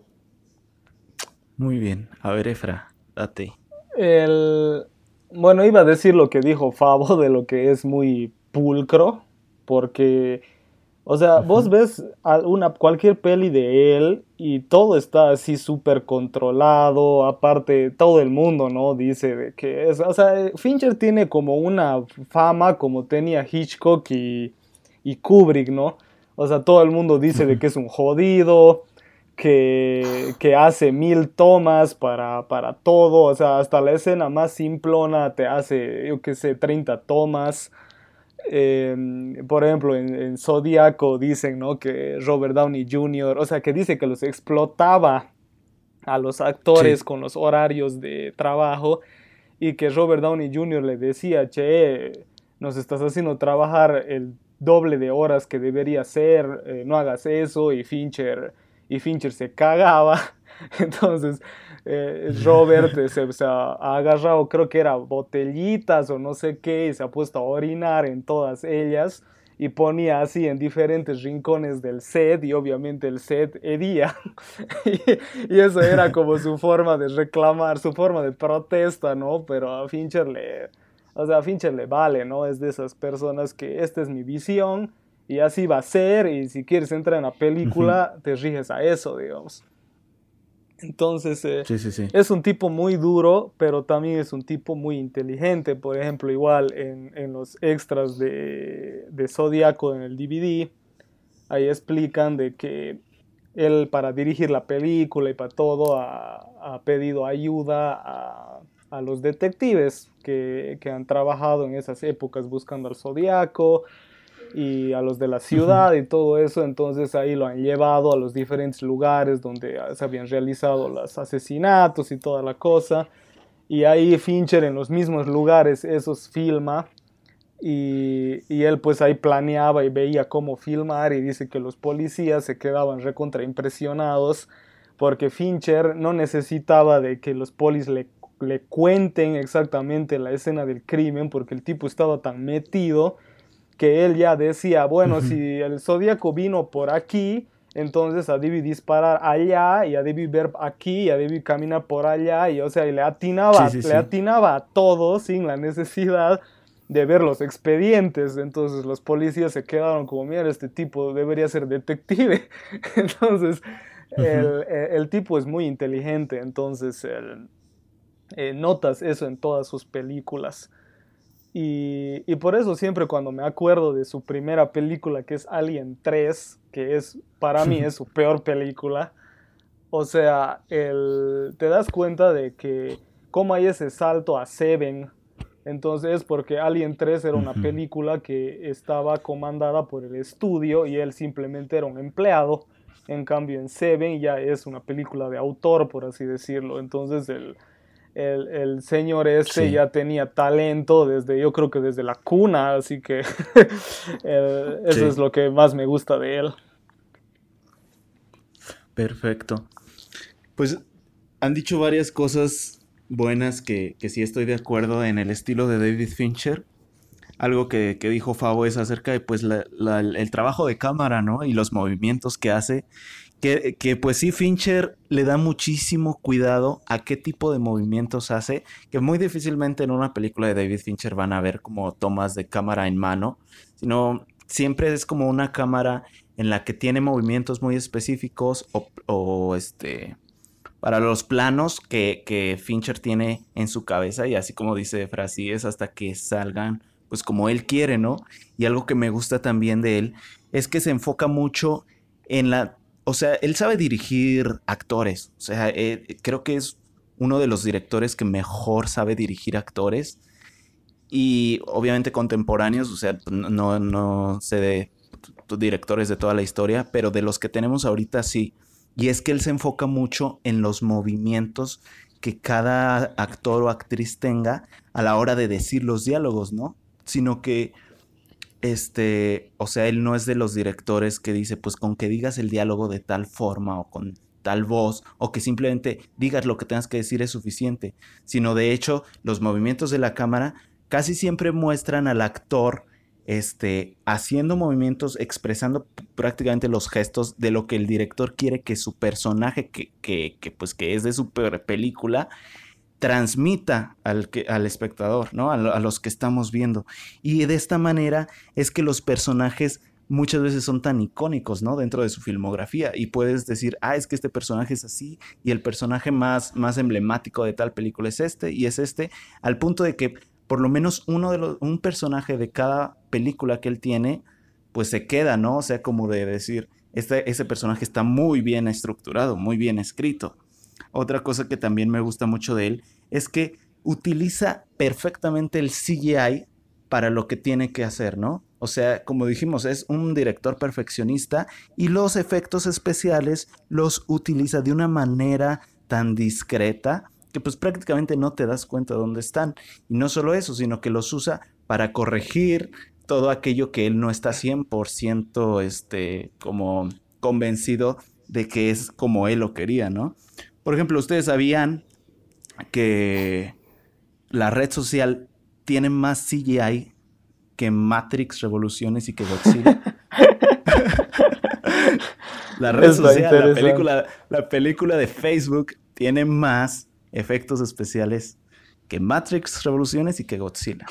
Muy bien. A ver, Efra, date. El... Bueno, iba a decir lo que dijo Fabo de lo que es muy pulcro, porque, o sea, vos ves una, cualquier peli de él y todo está así súper controlado, aparte todo el mundo, ¿no? Dice de que es, o sea, Fincher tiene como una fama como tenía Hitchcock y, y Kubrick, ¿no? O sea, todo el mundo dice de que es un jodido, que, que hace mil tomas para, para, todo, o sea, hasta la escena más simplona te hace, yo qué sé, 30 tomas. Em, por ejemplo, en, Zodíaco dicen, ¿no? Que Robert Downey Jr., o sea, que dice que los explotaba a los actores con los horarios de trabajo y que Robert Downey Jr. le decía, che, nos estás haciendo trabajar el doble de horas que debería ser, eh, no hagas eso, y Fincher y Fincher se cagaba. Entonces, eh, Robert se, ha agarrado, creo que era botellitas o no sé qué, y se ha puesto a orinar en todas ellas y ponía así en diferentes rincones del set y obviamente el set hedía y, eso era como su forma de reclamar, su forma de protesta, ¿no? Pero a Fincher le, o sea, a Fincher le vale, ¿no? Es de esas personas que esta es mi visión y así va a ser, y si quieres entrar en la película, te riges a eso, digamos. Entonces, eh, es un tipo muy duro, pero también es un tipo muy inteligente. Por ejemplo, igual en, los extras de, de Zodíaco en el DVD, ahí explican de que él para dirigir la película y para todo ha, pedido ayuda a, a los detectives que, que, han trabajado en esas épocas buscando al Zodíaco y a los de la ciudad y todo eso, entonces ahí lo han llevado a los diferentes lugares donde se habían realizado los asesinatos y toda la cosa, y ahí Fincher en los mismos lugares esos filma, y, y, él pues ahí planeaba y veía cómo filmar y dice que los policías se quedaban recontra impresionados porque Fincher no necesitaba de que los polis le, le cuenten exactamente la escena del crimen porque el tipo estaba tan metido que él ya decía, bueno, si el zodíaco vino por aquí, entonces a debí disparar allá y a debí ver aquí y a debí caminar por allá y o sea, y le atinaba, le atinaba a todo sin la necesidad de ver los expedientes. Entonces los policías se quedaron como, mira, este tipo debería ser detective. entonces el, tipo es muy inteligente, entonces eh, notas eso en todas sus películas. Y, por eso siempre cuando me acuerdo de su primera película, que es Alien 3, que es para mí es su peor película, o sea, el, te das cuenta de que cómo hay ese salto a Seven. Entonces, es porque Alien 3 era una película que estaba comandada por el estudio y él simplemente era un empleado. En cambio, en Seven ya es una película de autor, por así decirlo. Entonces, el, el, señor este ya tenía talento desde, yo creo que desde la cuna, así que eso es lo que más me gusta de él. Perfecto. Pues han dicho varias cosas buenas que, que sí estoy de acuerdo en el estilo de David Fincher. Algo que, dijo Fabo es acerca de pues el trabajo de cámara, ¿no? Y los movimientos que hace que, pues sí, Fincher le da muchísimo cuidado a qué tipo de movimientos hace, que muy difícilmente en una película de David Fincher van a ver como tomas de cámara en mano, sino siempre es como una cámara en la que tiene movimientos muy específicos o, este para los planos que, que, Fincher tiene en su cabeza y así como dice Frasi es hasta que salgan pues como él quiere, ¿no? Y algo que me gusta también de él es que se enfoca mucho en la o sea, él sabe dirigir actores. O sea, eh, creo que es uno de los directores que mejor sabe dirigir actores. Y obviamente contemporáneos, o sea, no, no sé de directores de toda la historia, pero de los que tenemos ahorita sí. Y es que él se enfoca mucho en los movimientos que cada actor o actriz tenga a la hora de decir los diálogos, ¿no? Sino que este, o sea, él no es de los directores que dice, pues con que digas el diálogo de tal forma o con tal voz o que simplemente digas lo que tengas que decir es suficiente, sino de hecho los movimientos de la cámara casi siempre muestran al actor este, haciendo movimientos, expresando prácticamente los gestos de lo que el director quiere que su personaje, que, que, que pues que es de su película, transmita al, espectador, ¿no? A, los que estamos viendo. Y de esta manera es que los personajes muchas veces son tan icónicos, ¿no? Dentro de su filmografía. Y puedes decir, ah, es que este personaje es así, y el personaje más, más emblemático de tal película es este, y es este, al punto de que por lo menos uno de un personaje de cada película que él tiene, pues se queda, ¿no? O sea, como de decir, este, ese personaje está muy bien estructurado, muy bien escrito. Otra cosa que también me gusta mucho de él es que utiliza perfectamente el CGI para lo que tiene que hacer, ¿no? O sea, como dijimos, es un director perfeccionista y los efectos especiales los utiliza de una manera tan discreta que pues prácticamente no te das cuenta de dónde están. Y no solo eso, sino que los usa para corregir todo aquello que él no está 100% este, como convencido de que es como él lo quería, ¿no? Por ejemplo, ustedes sabían que la red social tiene más CGI que Matrix Revoluciones y que Godzilla. la red social, la película, la película de Facebook tiene más efectos especiales que Matrix Revoluciones y que Godzilla.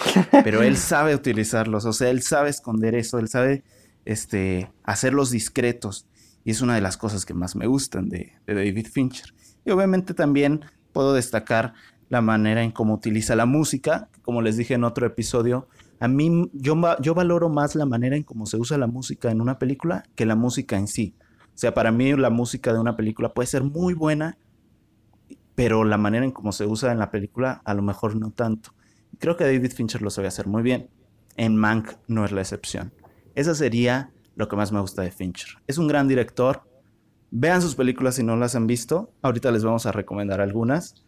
Pero él sabe utilizarlos, o sea, él sabe esconder eso, él sabe este, hacerlos discretos. Y es una de las cosas que más me gustan de, de David Fincher. Y obviamente también puedo destacar la manera en cómo utiliza la música. Como les dije en otro episodio, a mí yo, yo valoro más la manera en cómo se usa la música en una película que la música en sí. O sea, para mí la música de una película puede ser muy buena, pero la manera en cómo se usa en la película a lo mejor no tanto. Creo que David Fincher lo sabe hacer muy bien. En Mank no es la excepción. Esa sería lo que más me gusta de Fincher. Es un gran director. Vean sus películas si no las han visto. Ahorita les vamos a recomendar algunas.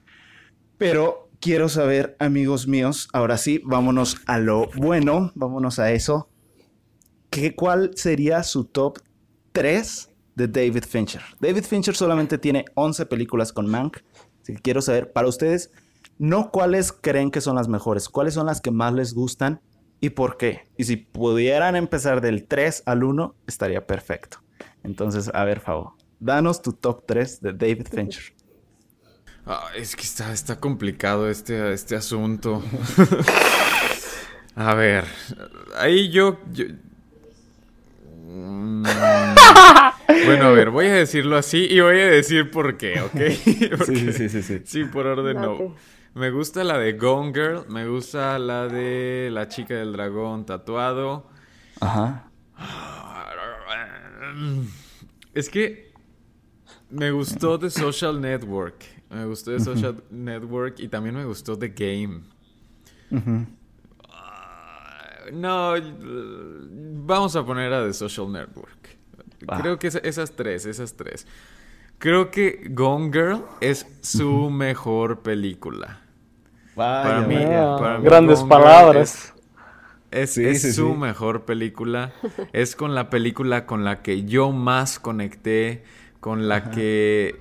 Pero quiero saber, amigos míos, ahora sí, vámonos a lo bueno, vámonos a eso. ¿Qué, ¿Cuál sería su top 3 de David Fincher? David Fincher solamente tiene 11 películas con Mank. Así que quiero saber, para ustedes, no cuáles creen que son las mejores, cuáles son las que más les gustan y por qué. Y si pudieran empezar del 3 al 1, estaría perfecto. Entonces, a ver, favor, danos tu top 3 de David Fincher. Ah, es que está, está complicado este, este asunto. a ver, ahí yo... yo... Mm, bueno, a ver, voy a decirlo así y voy a decir por qué, ¿ok? Porque, sí, sí, sí, sí. Sí, por orden no. Me gusta la de Gone Girl, me gusta la de La chica del dragón tatuado. Ajá. Es que me gustó The Social Network. Me gustó The Social Network y también me gustó The Game. Uh, no, vamos a poner a The Social Network. Ah. Creo que es, esas tres, esas tres. Creo que Gone Girl es su mejor película. Vaya, para mí, para mí grandes Gone Girl palabras. Es, Sí, es sí, su sí. mejor película. es con la película con la que yo más conecté, con la que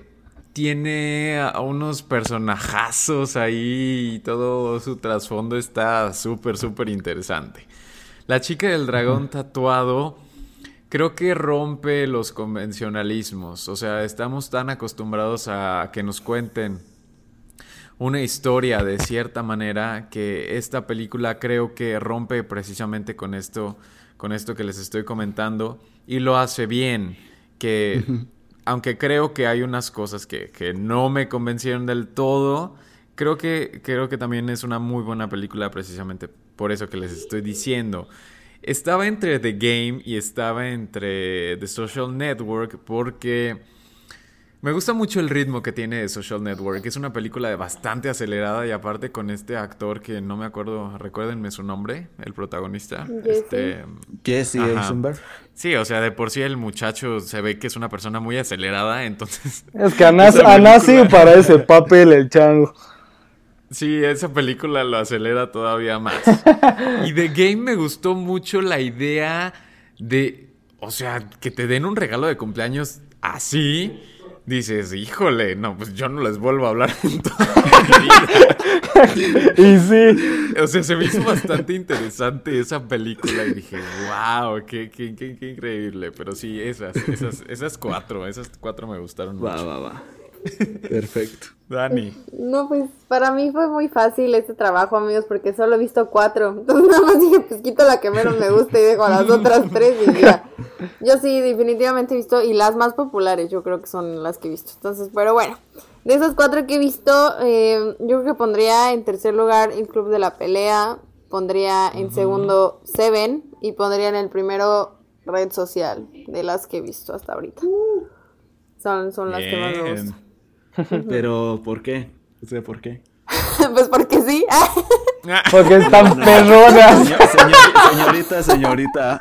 tiene a unos personajazos ahí y todo su trasfondo está súper, súper interesante. La chica del dragón tatuado creo que rompe los convencionalismos. O sea, estamos tan acostumbrados a que nos cuenten una historia de cierta manera que esta película creo que rompe precisamente con esto, con esto que les estoy comentando y lo hace bien. Que aunque creo que hay unas cosas que, que no me convencieron del todo, creo que, creo que también es una muy buena película precisamente por eso que les estoy diciendo. Estaba entre The Game y estaba entre The Social Network porque me gusta mucho el ritmo que tiene The Social Network. Es una película de bastante acelerada y aparte con este actor que no me acuerdo, recuérdenme su nombre, el protagonista. Jesse. Este, Jesse. Eisenberg. Sí, o sea, de por sí el muchacho se ve que es una persona muy acelerada, entonces... Es que nacido película- para ese papel el chango. Sí, esa película lo acelera todavía más. Y de Game me gustó mucho la idea de, o sea, que te den un regalo de cumpleaños así. Dices, híjole, no, pues yo no les vuelvo a hablar en toda mi vida. Y sí, O sea, se me hizo bastante interesante esa película y dije, wow, qué, qué, qué, qué increíble. Pero sí, esas, esas, esas cuatro, esas cuatro me gustaron Va, mucho. va, va. Perfecto. Dani. No, pues para mí fue muy fácil este trabajo, amigos, porque solo he visto cuatro. Entonces nada más dije, pues quito la que menos me gusta y dejo a las otras tres y ya. Yo sí, definitivamente he visto, y las más populares yo creo que son las que he visto. Entonces, pero bueno, de esas cuatro que he visto, eh, yo creo que pondría en tercer lugar el Club de la Pelea, pondría en segundo Seven y pondría en el primero Red Social, de las que he visto hasta ahorita. Son, son las que más me gustan. Pero, ¿por qué? No sé por qué. pues porque sí. porque están perronas. Señor- señor- señorita, señorita,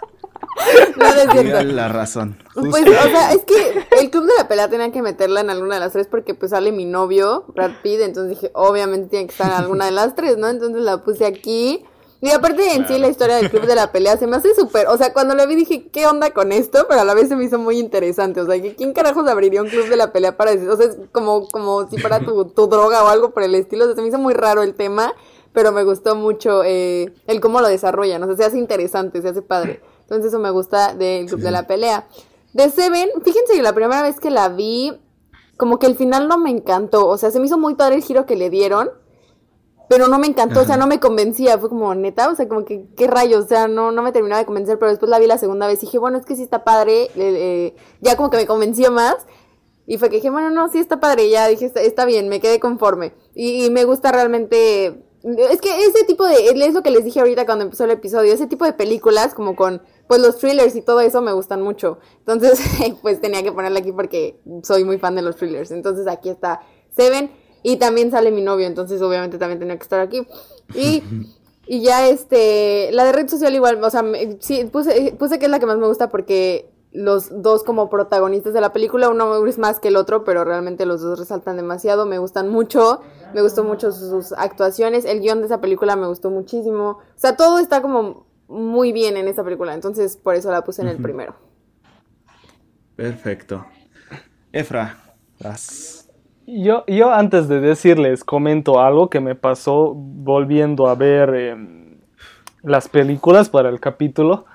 no, no la razón. Pues, o sea, es que el club de la pelea tenía que meterla en alguna de las tres porque pues sale mi novio, Brad Pitt, entonces dije, obviamente tiene que estar en alguna de las tres, ¿no? Entonces la puse aquí. Y aparte en sí la historia del club de la pelea se me hace súper, o sea, cuando la vi dije, ¿qué onda con esto? Pero a la vez se me hizo muy interesante, o sea, ¿quién carajos abriría un club de la pelea para decir? O sea, es como, como si fuera tu, tu droga o algo por el estilo, o sea, se me hizo muy raro el tema, pero me gustó mucho eh, el cómo lo desarrollan, o sea, se hace interesante, se hace padre. Entonces eso me gusta del club de la pelea. De Seven, fíjense que la primera vez que la vi, como que el final no me encantó. O sea, se me hizo muy padre el giro que le dieron, pero no me encantó, o sea, no me convencía. Fue como, neta, o sea, como que, ¿qué rayos? O sea, no, no me terminaba de convencer, pero después la vi la segunda vez y dije, bueno, es que sí está padre. eh, eh, ya como que me convenció más. Y fue que dije, bueno, no, sí está padre, ya dije, está, está bien, me quedé conforme. Y, y me gusta realmente. Es que ese tipo de. Es lo que les dije ahorita cuando empezó el episodio. Ese tipo de películas, como con. Pues los thrillers y todo eso me gustan mucho. Entonces, pues tenía que ponerla aquí porque soy muy fan de los thrillers. Entonces aquí está Seven. Y también sale mi novio, entonces obviamente también tenía que estar aquí. Y. Y ya este, la de red social igual, o sea, me- sí, puse, puse que es la que más me gusta porque los dos como protagonistas de la película, uno es más que el otro, pero realmente los dos resaltan demasiado, me gustan mucho, me gustó mucho sus, sus actuaciones, el guion de esa película me gustó muchísimo, o sea, todo está como muy bien en esta película, entonces por eso la puse en el primero. Perfecto. Efra, vas. Yo, yo antes de decirles comento algo que me pasó volviendo a ver em, las películas para el capítulo.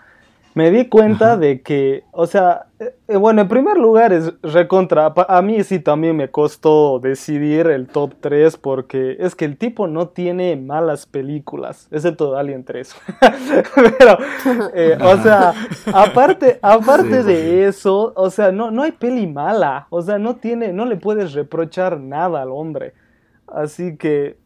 Me di cuenta de que, o sea, eh, eh, bueno, en primer lugar es recontra, a mí sí también me costó decidir el top 3 porque es que el tipo no tiene malas películas, excepto Alien 3. Pero, eh, o sea, aparte, aparte de eso, o sea, no, no hay peli mala, o sea, no tiene, no le puedes reprochar nada al hombre. Así que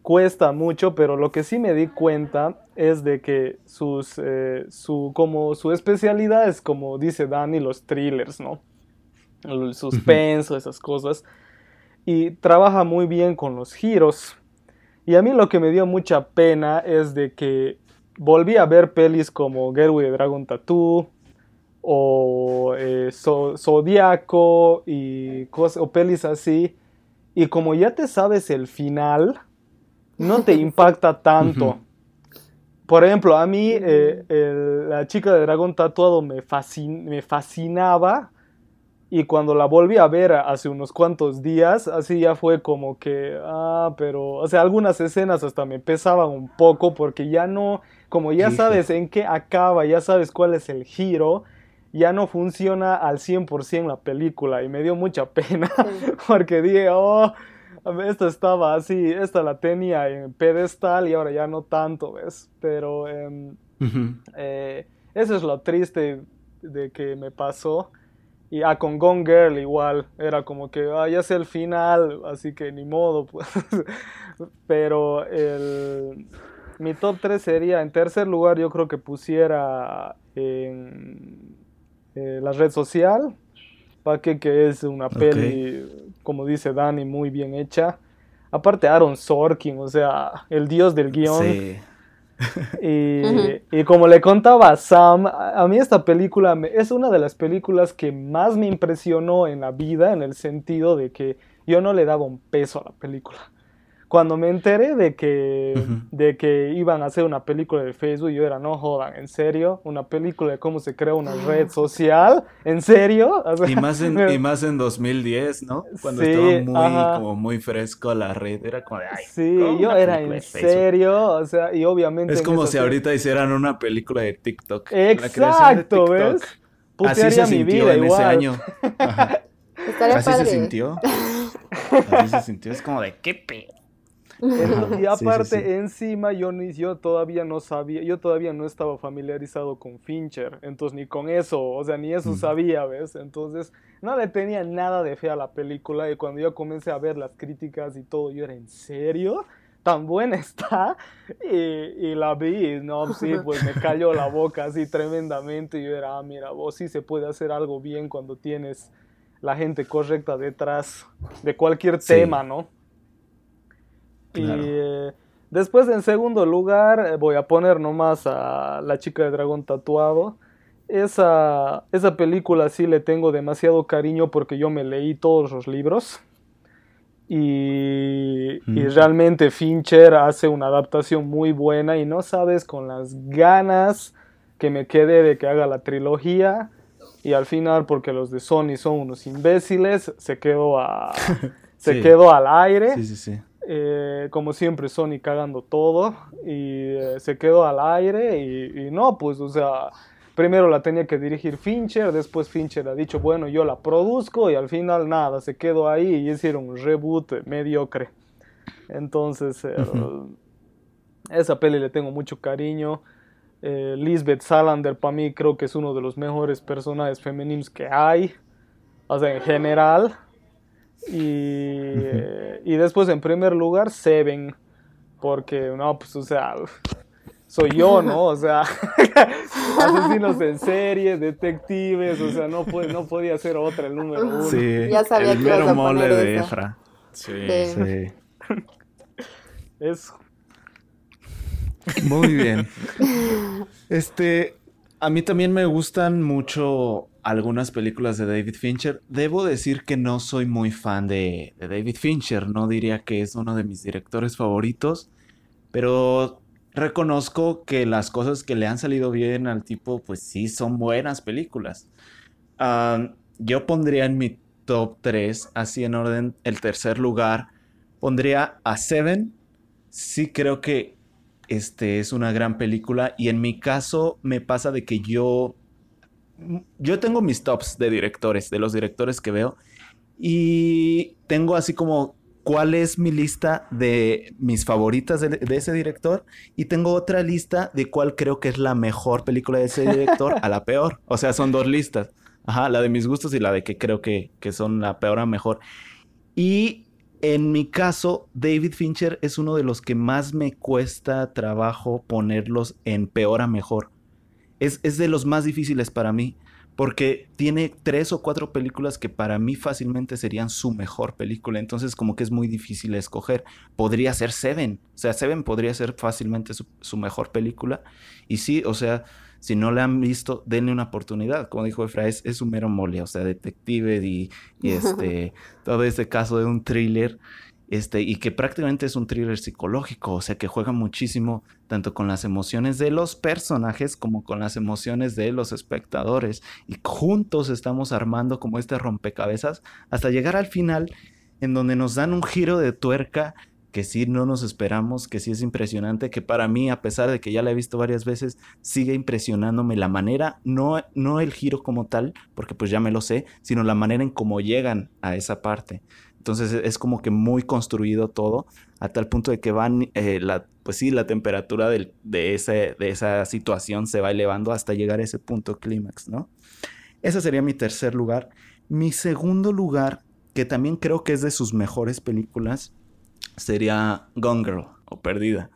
cuesta mucho, pero lo que sí me di cuenta es de que sus, eh, su, como su especialidad es, como dice Dani, los thrillers, ¿no? El suspenso, esas cosas. Y trabaja muy bien con los giros. Y a mí lo que me dio mucha pena es de que volví a ver pelis como Girl with Dragon Tattoo o eh, So- Zodiaco y cos- o pelis así. Y como ya te sabes el final, no te impacta tanto. Por ejemplo, a mí eh, el- la chica de dragón tatuado me, fascin- me fascinaba y cuando la volví a ver hace unos cuantos días, así ya fue como que, ah, pero, o sea, algunas escenas hasta me pesaban un poco porque ya no, como ya sabes en qué acaba, ya sabes cuál es el giro, ya no funciona al 100% la película y me dio mucha pena porque dije, oh, esta estaba así, esta la tenía en pedestal y ahora ya no tanto, ¿ves? Pero em, eh, eso es lo triste de que me pasó. Y ah, con Gone Girl igual, era como que, ah, ya sé el final, así que ni modo, pues. Pero el, mi top 3 sería, en tercer lugar, yo creo que pusiera en eh, la red social, para que, que es una peli, como dice Dani, muy bien hecha. Aparte Aaron Sorkin, o sea, el dios del guion. Sí. Y, como le contaba a Sam, a a mí esta película me- es una de las películas que más me impresionó en la vida, en el sentido de que yo no le daba un peso a la película. Cuando me enteré de que, de que iban a hacer una película de Facebook, yo era, no jodan, ¿en serio? ¿Una película de cómo se crea una red social? ¿En serio? O sea, Y más en, me- y más en 2010, ¿no? Cuando Sí, estaba muy, ajá. como muy fresco la red. Era como de, ay, Sí, ¿cómo yo era en serio, o sea, y obviamente... Es como si ahorita hicieran una película de TikTok. La creación de Exacto, TikTok. ¿ves? Así se mi sintió vida en igual. ese año. Ajá. Así padre. se sintió. Así se sintió. Es como de, ¿qué pedo? Entonces, y Sí, sí, aparte, sí. encima yo, ni, yo todavía no sabía, yo todavía no estaba familiarizado con Fincher, entonces ni con eso, o sea, ni eso Ujú. sabía, ¿ves? Entonces no le tenía nada de fe a la película y cuando yo comencé a ver las críticas y todo, yo era, ¿en serio? ¿Tan buena está? Y, y la vi y no, sí, pues me cayó la boca así tremendamente y yo era, ah, mira, vos sí se puede hacer algo bien cuando tienes la gente correcta detrás de cualquier Sí. tema, ¿no? Claro. Y eh, después, en segundo lugar, eh, voy a poner nomás a La chica de dragón tatuado. Esa, esa película sí le tengo demasiado cariño porque yo me leí todos los libros. Y, y realmente Fincher hace una adaptación muy buena y no sabes con las ganas que me quedé de que haga la trilogía. Y al final, porque los de Sony son unos imbéciles, se quedó, a, se Sí. quedó al aire. Sí, sí, sí. Eh, como siempre, Sony cagando todo y eh, se quedó al aire y, y no, pues, o sea, primero la tenía que dirigir Fincher, después Fincher ha dicho, bueno, yo la produzco y al final nada, se quedó ahí y hicieron un reboot mediocre. Entonces, eh, esa peli le tengo mucho cariño. Eh, Lisbeth Salander para mí creo que es uno de los mejores personajes femeninos que hay, o sea, en general. Y, eh, y después, en primer lugar, Seven. Porque, no, pues, o sea, soy yo, ¿no? O sea, asesinos en serie, detectives, o sea, no, puede, no podía ser otra el número uno. Sí. Ya sabía el que mero mole de esa. Efra. Sí. Sí. Sí. Es, Muy bien. Este, a mí también me gustan mucho algunas películas de David Fincher. Debo decir que no soy muy fan de, David Fincher, no diría que es uno de mis directores favoritos, pero reconozco que las cosas que le han salido bien al tipo, pues sí, son buenas películas. Ah, yo pondría en mi top 3, así en orden, el tercer lugar, pondría a Seven. Sí creo que este es una gran película y en mi caso me pasa de que yo yo tengo mis tops de directores, de los directores que veo y tengo así como cuál es mi lista de mis favoritas de, ese director y tengo otra lista de cuál creo que es la mejor película de ese director a la peor. O sea, son dos listas. Ajá, la de mis gustos y la de que creo que, que son la peor a mejor. Y en mi caso, David Fincher es uno de los que más me cuesta trabajo ponerlos en peor a mejor. Es, es de los más difíciles para mí, porque tiene tres o cuatro películas que para mí fácilmente serían su mejor película. Entonces, como que es muy difícil escoger. Podría ser Seven. O sea, Seven podría ser fácilmente su, su mejor película. Y sí, o sea, si no la han visto, denle una oportunidad. Como dijo Efra, es, es un mero mole, o sea, detective y, y este, todo este caso de un thriller, este, y que prácticamente es un thriller psicológico, o sea, que juega muchísimo tanto con las emociones de los personajes como con las emociones de los espectadores. Y juntos estamos armando como este rompecabezas hasta llegar al final en donde nos dan un giro de tuerca que sí no nos esperamos, que sí es impresionante, que para mí, a pesar de que ya la he visto varias veces, sigue impresionándome la manera, no, no el giro como tal, porque pues ya me lo sé, sino la manera en cómo llegan a esa parte. Entonces es como que muy construido todo, a tal punto de que van, eh, la, pues sí, la temperatura del- de, ese, de esa situación se va elevando hasta llegar a ese punto clímax, ¿no? Ese sería mi tercer lugar. Mi segundo lugar, que también creo que es de sus mejores películas, sería Gone Girl o Perdida.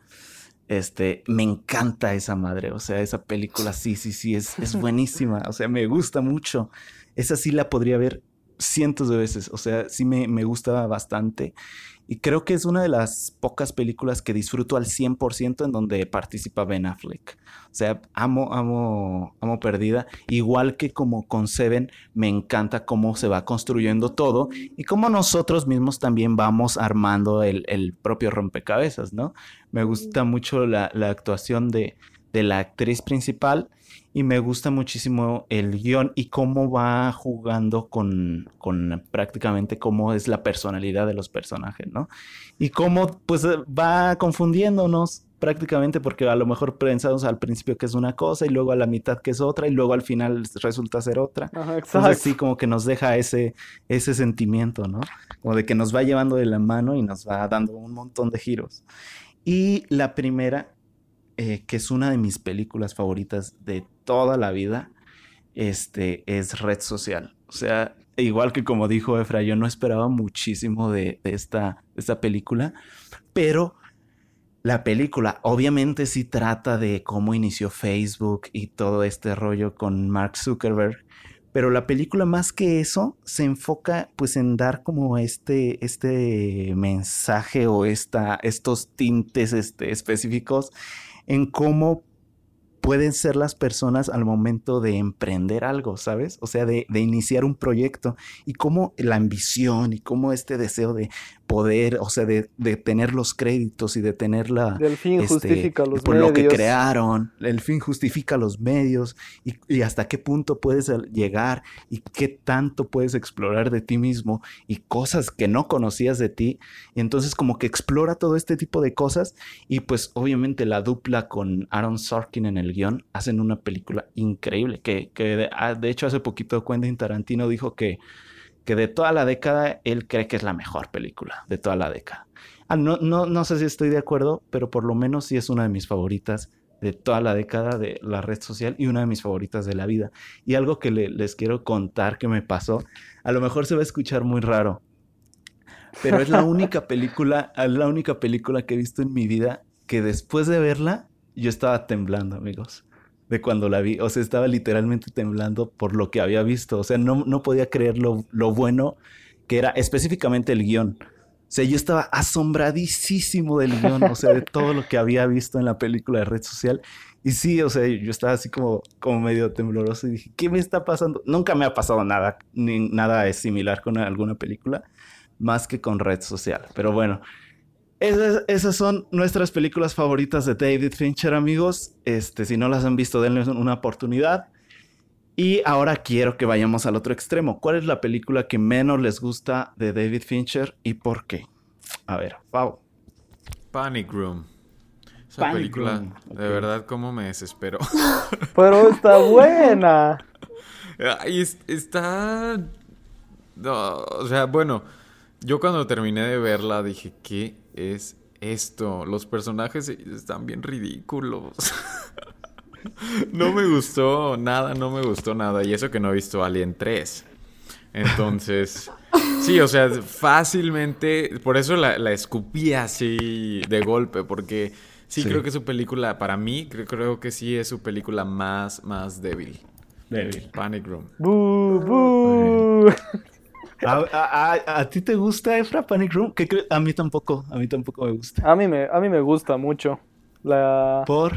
Este, me encanta esa madre, o sea, esa película sí, sí, sí, es, es buenísima, o sea, me gusta mucho. Esa sí la podría ver cientos de veces. O sea, sí me, me gusta bastante. Y creo que es una de las pocas películas que disfruto al 100% en donde participa Ben Affleck. O sea, amo, amo, amo Perdida. Igual que como con Seven, me encanta cómo se va construyendo todo y cómo nosotros mismos también vamos armando el, el propio rompecabezas, ¿no? Me gusta mucho la, la actuación de, de la actriz principal y me gusta muchísimo el guion y cómo va jugando con, con prácticamente cómo es la personalidad de los personajes, ¿no? Y cómo pues va confundiéndonos prácticamente porque a lo mejor pensamos al principio que es una cosa y luego a la mitad que es otra y luego al final resulta ser otra. Ajá, Entonces sí, como que nos deja ese, ese sentimiento, ¿no? Como de que nos va llevando de la mano y nos va dando un montón de giros. Y la primera, eh, que es una de mis películas favoritas de toda la vida, este, es Red Social. O sea, igual que como dijo Efra, yo no esperaba muchísimo de, esta, esta película, pero la película obviamente sí trata de cómo inició Facebook y todo este rollo con Mark Zuckerberg, pero la película más que eso se enfoca pues en dar como este, este mensaje o esta, estos tintes este, específicos en cómo pueden ser las personas al momento de emprender algo, ¿sabes? O sea, de, iniciar un proyecto y cómo la ambición y cómo este deseo de poder, o sea, de, de tener los créditos y de tener la... Del fin este, justifica los por medios. lo que crearon, el fin justifica los medios y, y hasta qué punto puedes llegar y qué tanto puedes explorar de ti mismo y cosas que no conocías de ti. Y entonces como que explora todo este tipo de cosas y pues obviamente la dupla con Aaron Sorkin en el guion hacen una película increíble que, que de, ah, de, hecho hace poquito Quentin Tarantino dijo que, que de toda la década él cree que es la mejor película de toda la década. Ah, no, no, no sé si estoy de acuerdo, pero por lo menos sí es una de mis favoritas de toda la década de la red social y una de mis favoritas de la vida. Y algo que le, les quiero contar que me pasó, a lo mejor se va a escuchar muy raro, pero es la única película, es la única película que he visto en mi vida que después de verla yo estaba temblando, amigos, de cuando la vi. O sea, estaba literalmente temblando por lo que había visto. O sea, no, no podía creer lo, lo bueno que era específicamente el guion. O sea, yo estaba asombradísimo del guion, o sea, de todo lo que había visto en la película de red social. Y sí, o sea, yo estaba así como, como medio tembloroso y dije, ¿qué me está pasando? Nunca me ha pasado nada, ni nada similar con alguna película, más que con red social. Pero bueno, esas, esas, son nuestras películas favoritas de David Fincher, amigos. Este, si no las han visto, denle una oportunidad. Y ahora quiero que vayamos al otro extremo. ¿Cuál es la película que menos les gusta de David Fincher y por qué? A ver, Pau. Panic Room. Esa Panic película, Room. Okay. de verdad, cómo me desesperó. Pero está buena. Ay, está. No, o sea, bueno, yo cuando terminé de verla dije, ¿qué es esto? Los personajes están bien ridículos. no me gustó nada, no me gustó nada. Y eso que no he visto Alien 3. Entonces, sí, o sea, fácilmente, por eso la, la escupí así de golpe, porque sí, sí, creo que su película, para mí, creo, creo, que sí es su película más, más débil. Débil. Panic Room. ¿A, a, a, a ti te gusta, Efra, Panic Room? A mí tampoco, a mí tampoco me gusta. A mí me, a mí me gusta mucho. La... ¿Por?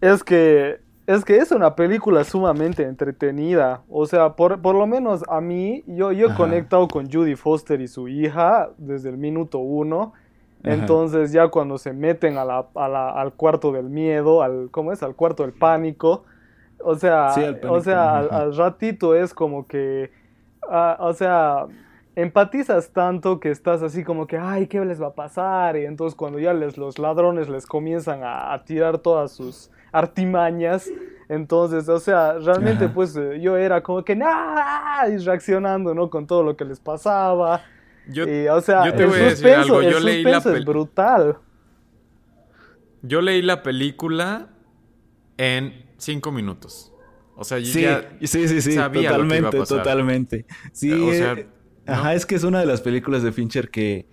Es que, es que es una película sumamente entretenida. O sea, por, por lo menos a mí, yo, yo he Ajá. conectado con Judy Foster y su hija desde el minuto uno. Ajá. Entonces ya cuando se meten a la, a la, al cuarto del miedo, al, ¿cómo es? Al cuarto del pánico. O sea, sí, pánico. o sea al, al, ratito es como que, uh, o sea, empatizas tanto que estás así como que, ay, ¿qué les va a pasar? Y entonces cuando ya les, los ladrones les comienzan a, a tirar todas sus artimañas, entonces, o sea, realmente Ajá. pues yo era como que, ¡nah! Y reaccionando, ¿no? Con todo lo que les pasaba. Yo, y, o sea, yo te el voy suspenso, a decir algo. Yo leí la es brutal. Yo leí la película en cinco minutos. O sea, yo sí, ya sí, sí, sí, sabía totalmente, lo que iba a pasar. totalmente. Sí, o sea, eh, ajá, es que es una de las películas de Fincher que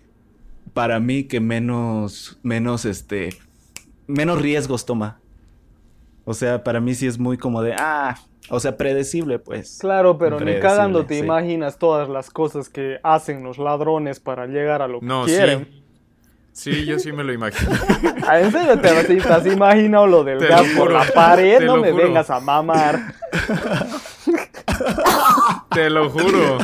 para mí que menos menos este menos riesgos toma. O sea, para mí sí es muy como de, ah, o sea, predecible, pues. Claro, pero ni cagando te sí. imaginas todas las cosas que hacen los ladrones para llegar a lo que No, quieren. sí. Sí, yo sí me lo imagino. Ah, ¿En serio te, te has imaginado lo del Te lo gas por juro, la pared? te No me juro. vengas a mamar. Te lo juro.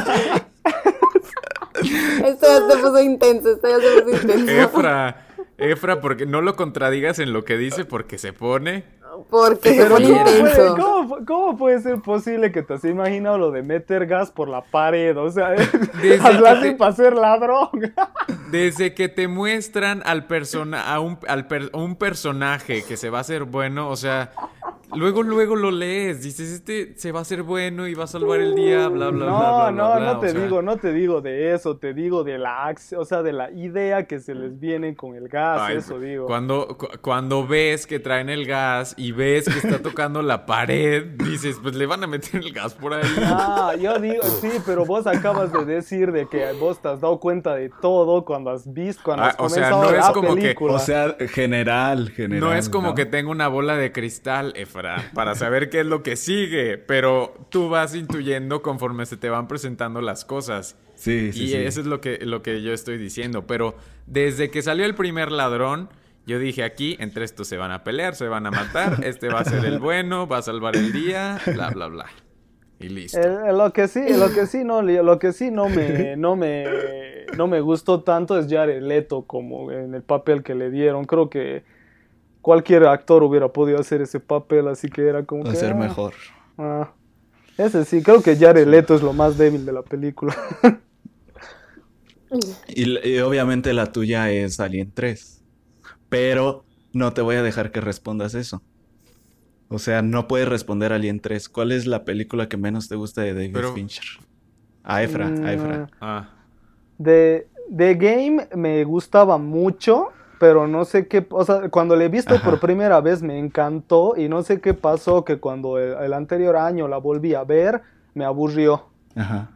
Esto ya se puso intenso, esto ya se puso intenso. Efra, Efra, porque no lo contradigas en lo que dice porque se pone. Porque se pone ¿cómo puede, intenso. cómo- cómo puede ser posible que te has imaginado lo de meter gas por la pared? O sea, Desde hazlo que así te- para ser ladrón. Desde que te muestran al persona a un, al per- un personaje que se va a hacer bueno, o sea, luego luego lo lees, dices, este se va a hacer bueno y va a salvar el día, bla bla bla No, bla. bla, no, bla, no o te sea, digo, no te digo de eso, te digo de la acción, o sea, de la idea que se les viene con el gas, ay, eso digo. Cuando, cu- cuando ves que traen el gas y ves que está tocando la pared, dices, pues le van a meter el gas por ahí. Ah, yo digo, sí, pero vos acabas de decir de que vos te has dado cuenta de todo cuando has visto, cuando Ah, has o sea, no es la como que- película. O sea, general, general. No es como ¿no? que tenga una bola de cristal, Efra, para saber qué es lo que sigue, pero tú vas intuyendo conforme se te van presentando las cosas. Sí, sí, y sí. eso es lo que, lo que yo estoy diciendo. Pero desde que salió el primer ladrón, yo dije aquí, entre estos se van a pelear, se van a matar, este va a ser el bueno, va a salvar el día, bla, bla, bla. Y listo. Eh, lo que sí, lo que sí no, lo que sí no me, no me, no me gustó tanto es Jared Leto como en el papel que le dieron. Creo que cualquier actor hubiera podido hacer ese papel, así que era como que ser ah, mejor. ah. Ese sí, creo que Jared Leto es lo más débil de la película. Y, y obviamente la tuya es Alien 3. Pero no te voy a dejar que respondas eso. O sea, no puedes responder Alien 3. ¿Cuál es la película que menos te gusta de David Pero- Fincher? A Efra, a Efra. Mm, Ah, De The Game me gustaba mucho, pero no sé qué, o sea, cuando le he visto Ajá. por primera vez me encantó y no sé qué pasó que cuando el, el anterior año la volví a ver me aburrió. Ajá.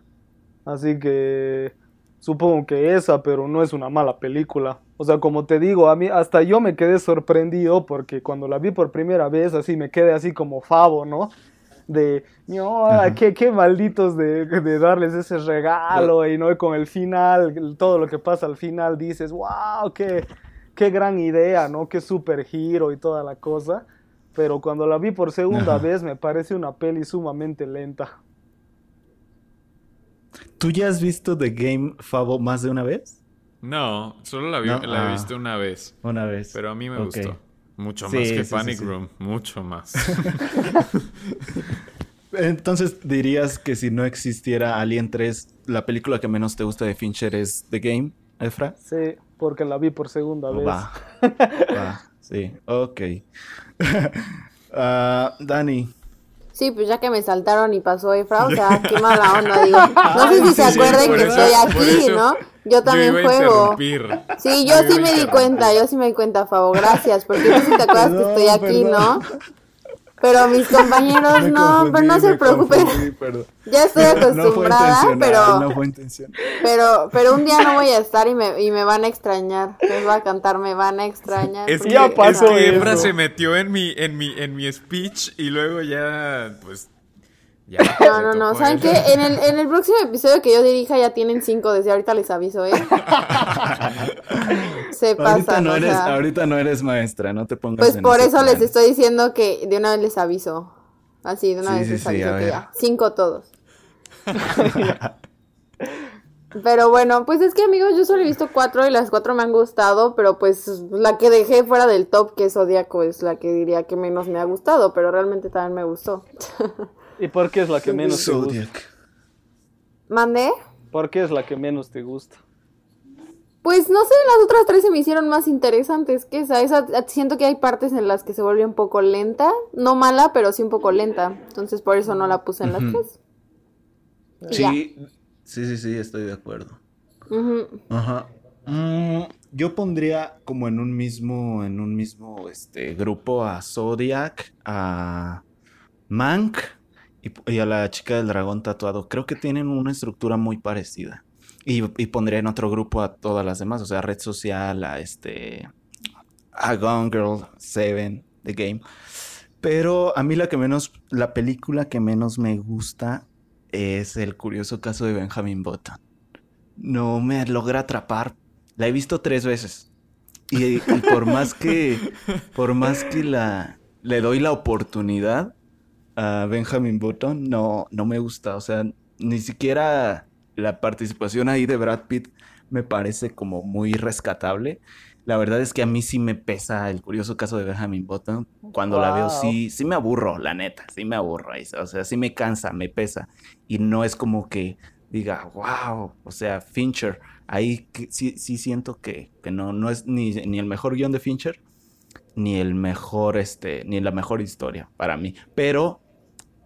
Así que supongo que esa, pero no es una mala película. O sea, como te digo, a mí hasta yo me quedé sorprendido porque cuando la vi por primera vez así me quedé así como favo, ¿no? De, no, qué, qué malditos de, de darles ese regalo y no con el final, todo lo que pasa al final, dices, wow, qué, qué gran idea, ¿no? Qué super giro y toda la cosa. Pero cuando la vi por segunda Ajá. vez me parece una peli sumamente lenta. ¿Tú ya has visto The Game Favo más de una vez? no, solo la, vi- No, la he ah. visto una vez, Una vez. pero a mí me gustó. Mucho Sí, más que sí, sí, Panic sí. Room, mucho más. Entonces dirías que si no existiera Alien 3, la película que menos te gusta de Fincher es The Game, Efra? Sí, porque la vi por segunda vez. Va. Va. Sí, ok. Ah, Dani. Sí, pues ya que me saltaron y pasó Efra, o sea, qué mala onda, digo. No sé si Sí, se acuerdan que eso- estoy aquí, ¿no? Yo también yo iba a juego. Sí, yo Yo sí me di cuenta, yo sí me di cuenta, Favo, gracias, porque tú sí te acuerdas que estoy aquí, perdón. ¿no? Pero mis compañeros Me no, confundí, pero no se preocupen. confundí, perdón. Ya estoy No fue acostumbrada, pero, no fue pero, pero un día no voy a estar y me, y me van a extrañar. Les voy a cantar, me van a extrañar. Es que, Ya es pasó que Efra eso. se metió en mi, en mi, en mi speech y luego ya, pues, ya. No, no, no. ¿Saben qué? En el, en el próximo episodio que yo dirija ya tienen cinco, desde ahorita les aviso, ¿eh? Se Ahorita pasan, no, o eres, sea. ahorita no eres maestra, no te pongas Pues en por ese eso les estoy diciendo que de una vez les aviso. Así, de una Sí, vez sí, les aviso que ya. Cinco todos. Pero bueno, pues es que amigos, yo solo he visto cuatro y las cuatro me han gustado, pero pues la que dejé fuera del top, que es Zodíaco, es la que diría que menos me ha gustado, pero realmente también me gustó. ¿Y por qué es la que menos te gusta? ¿Mandé? ¿Por qué es la que menos te gusta? Pues no sé, las otras tres se me hicieron más interesantes que esa. Esa siento que hay partes en las que se vuelve un poco lenta. No mala, pero sí un poco lenta. Entonces por eso no la puse en las tres. Y ya. Sí, sí, sí, sí, estoy de acuerdo. Ajá. Mm, yo pondría como en un mismo, en un mismo este, grupo a Zodiac, a Mank y, a la chica del dragón tatuado. Creo que tienen una estructura muy parecida. Y, y pondría en otro grupo a todas las demás, o sea, Red Social, a este, a Gone Girl, Seven, The Game. Pero a mí la que menos, la película que menos me gusta es el curioso caso de Benjamin Button. No me logra atrapar. La he visto tres veces. Y, y por más que, por más que la, le doy la oportunidad a Benjamin Button, no, no me gusta. O sea, ni siquiera la participación ahí de Brad Pitt me parece como muy rescatable. La verdad es que a mí sí me pesa el curioso caso de Benjamin Button. Cuando la veo, sí, sí me aburro, la neta, sí me aburro. O sea, sí me cansa, me pesa. Y no es como que diga, wow, o sea, Fincher. Ahí sí, sí siento que, que no, no es ni, ni el mejor guion de Fincher, ni el mejor, este, ni la mejor historia para mí. Pero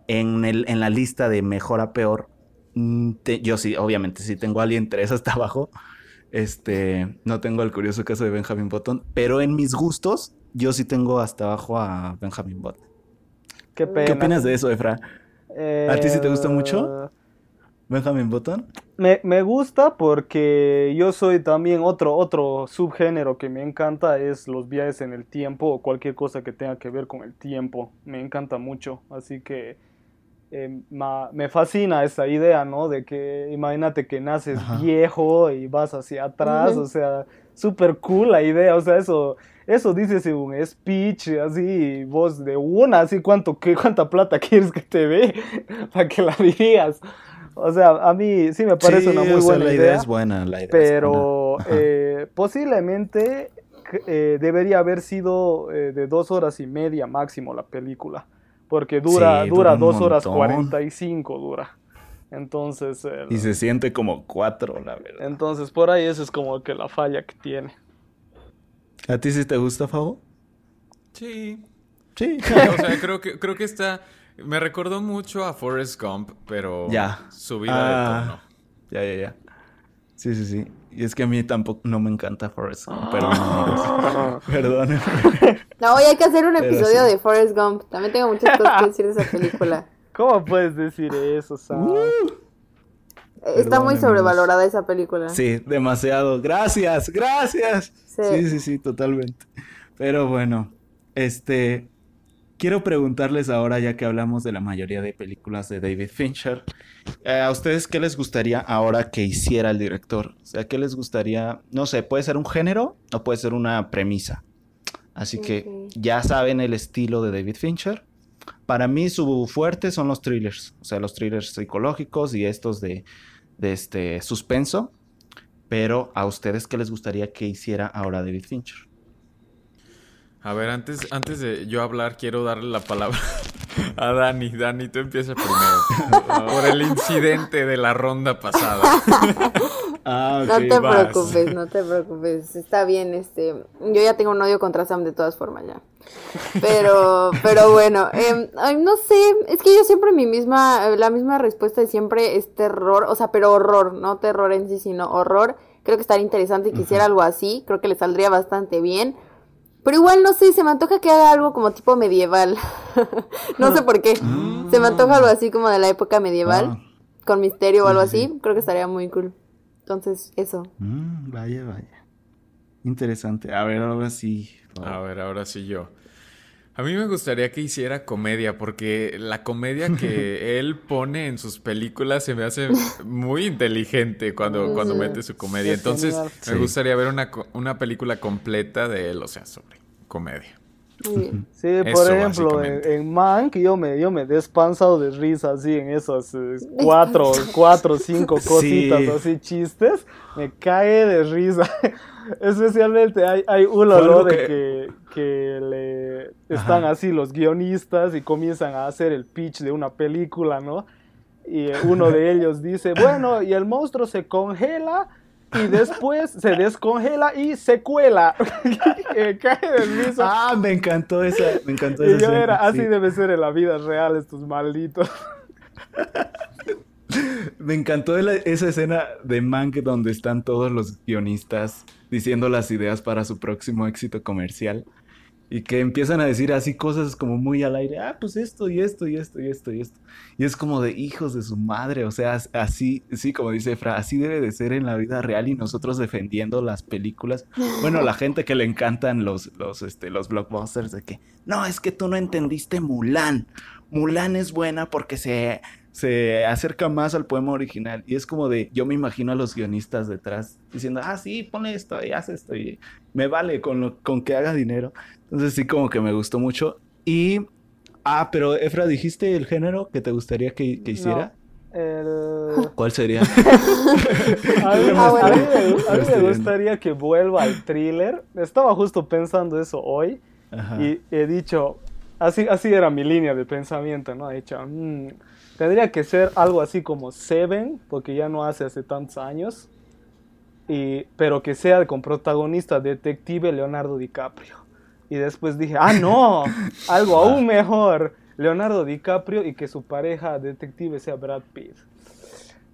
en, el, en la lista de mejor a peor, mm, te- yo sí, obviamente, si tengo a alguien tres hasta abajo, este, no tengo el curioso caso de Benjamin Button, pero en mis gustos, yo sí tengo hasta abajo a Benjamin Button. Qué pena. ¿Qué opinas de eso, Efra? ¿A ti sí te gusta Eh, mucho? ¿Benjamin Button? Me, me gusta porque yo soy también otro, otro subgénero que me encanta es los viajes en el tiempo o cualquier cosa que tenga que ver con el tiempo. Me encanta mucho. Así que eh, ma- me fascina esa idea, ¿no? De que imagínate que naces Ajá. viejo y vas hacia atrás. Ujú. O sea, súper cool la idea. O sea, eso, eso dices en un speech, así, voz de una, así, ¿cuánto, qué, cuánta plata quieres que te dé para que la dirías. O sea, a mí sí me parece Sí, una muy o sea, buena la idea, idea es buena, la idea es pero buena. Ajá. eh, posiblemente eh, debería haber sido eh, de dos horas y media máximo la película, porque dura, Sí, dura dos horas montón. cuarenta y cinco dura. Entonces, eh, Y se siente como cuatro, la verdad. entonces por ahí esa es como que la falla que tiene. ¿A ti sí te gusta, Fabo? Sí. Sí. O sea, creo que, creo que está. Me recordó mucho a Forrest Gump, pero Ya. subida Ah. de tono. Ya, ya, ya. Sí, sí, sí. Y es que a mí tampoco no me encanta Forrest Gump. Perdón, amigos. Perdón. No, hoy hay que hacer un Pero episodio sí. de Forrest Gump. También tengo muchas cosas que decir de esa película. ¿Cómo puedes decir eso, Sam? Uh. Está Perdón, muy sobrevalorada esa película. Sí, demasiado. Gracias, gracias. Sí. Sí, sí, sí, totalmente. Pero bueno, este, quiero preguntarles ahora, ya que hablamos de la mayoría de películas de David Fincher, eh, ¿a ustedes qué les gustaría ahora que hiciera el director? O sea, ¿qué les gustaría? No sé, puede ser un género o puede ser una premisa. Así que ya saben el estilo de David Fincher. Para mí su fuerte son los thrillers, o sea, los thrillers psicológicos y estos de, de este suspenso. Pero a ustedes qué les gustaría que hiciera ahora David Fincher? A ver, antes, antes de yo hablar, quiero darle la palabra a Dani. Dani, tú empieza primero. Por el incidente de la ronda pasada. Ah, No te vas. preocupes, no te preocupes. Está bien, este. Yo ya tengo un odio contra Sam de todas formas ya. Pero, pero bueno, ay, no sé, es que yo siempre mi misma, la misma respuesta de siempre es terror, o sea, pero horror, no terror en sí, sino horror. Creo que estaría interesante que hiciera algo así, creo que le saldría bastante bien. Pero igual no sé, se me antoja que haga algo como tipo medieval. no sé por qué. Se me antoja algo así como de la época medieval, Ah. con misterio o algo sí, así. Creo que estaría muy cool. Entonces, eso. Mm, vaya, vaya. Interesante. A ver, ahora sí. A ver, ahora sí yo. A mí me gustaría que hiciera comedia, porque la comedia que él pone en sus películas se me hace muy inteligente cuando, cuando mete su comedia. Es Entonces, me gustaría ver una, co- una película completa de él, o sea, sobre comedia. Sí, Eso, por ejemplo, en, en Mank yo me, yo me he despansado de risa así en esos eh, cuatro, cuatro, cinco cositas Sí. así chistes, me cae de risa. Especialmente hay, hay uno ¿no? de que- que, que le están Ajá. así los guionistas y comienzan a hacer el pitch de una película, ¿no? Y eh, uno de ellos dice, bueno, y el monstruo se congela y después se descongela y se cuela. Y me cae de risa. Ah, me encantó esa. Me encantó Y esa. yo era, así sí. debe ser en la vida real estos malditos. Me encantó la- esa escena de Mank donde están todos los guionistas diciendo las ideas para su próximo éxito comercial. Y que empiezan a decir así cosas como muy al aire, ah, pues esto y esto y esto y esto y esto. Y es como de hijos de su madre, o sea, así, sí, como dice Efra, así debe de ser en la vida real y nosotros defendiendo las películas. Bueno, la gente que le encantan los, los, este, los blockbusters de que, no, es que tú no entendiste Mulan. Mulan es buena porque se se acerca más al poema original. Y es como de, yo me imagino a los guionistas detrás diciendo, ah, sí, pone esto y haz esto y me vale con, lo, con que haga dinero. Entonces sí, como que me gustó mucho. Y, ah, pero Efra, ¿dijiste el género que te gustaría que, hiciera? ¿Cuál sería? a mí, me, gustaría que vuelva al thriller. Estaba justo pensando eso hoy y he dicho, así, así era mi línea de pensamiento, ¿no? He dicho, mmm, Tendría que ser algo así como Seven, porque ya no hace hace tantos años. Y, pero que sea con protagonista detective Leonardo DiCaprio. Y después dije, ah, no, algo aún mejor. Leonardo DiCaprio y que su pareja detective sea Brad Pitt.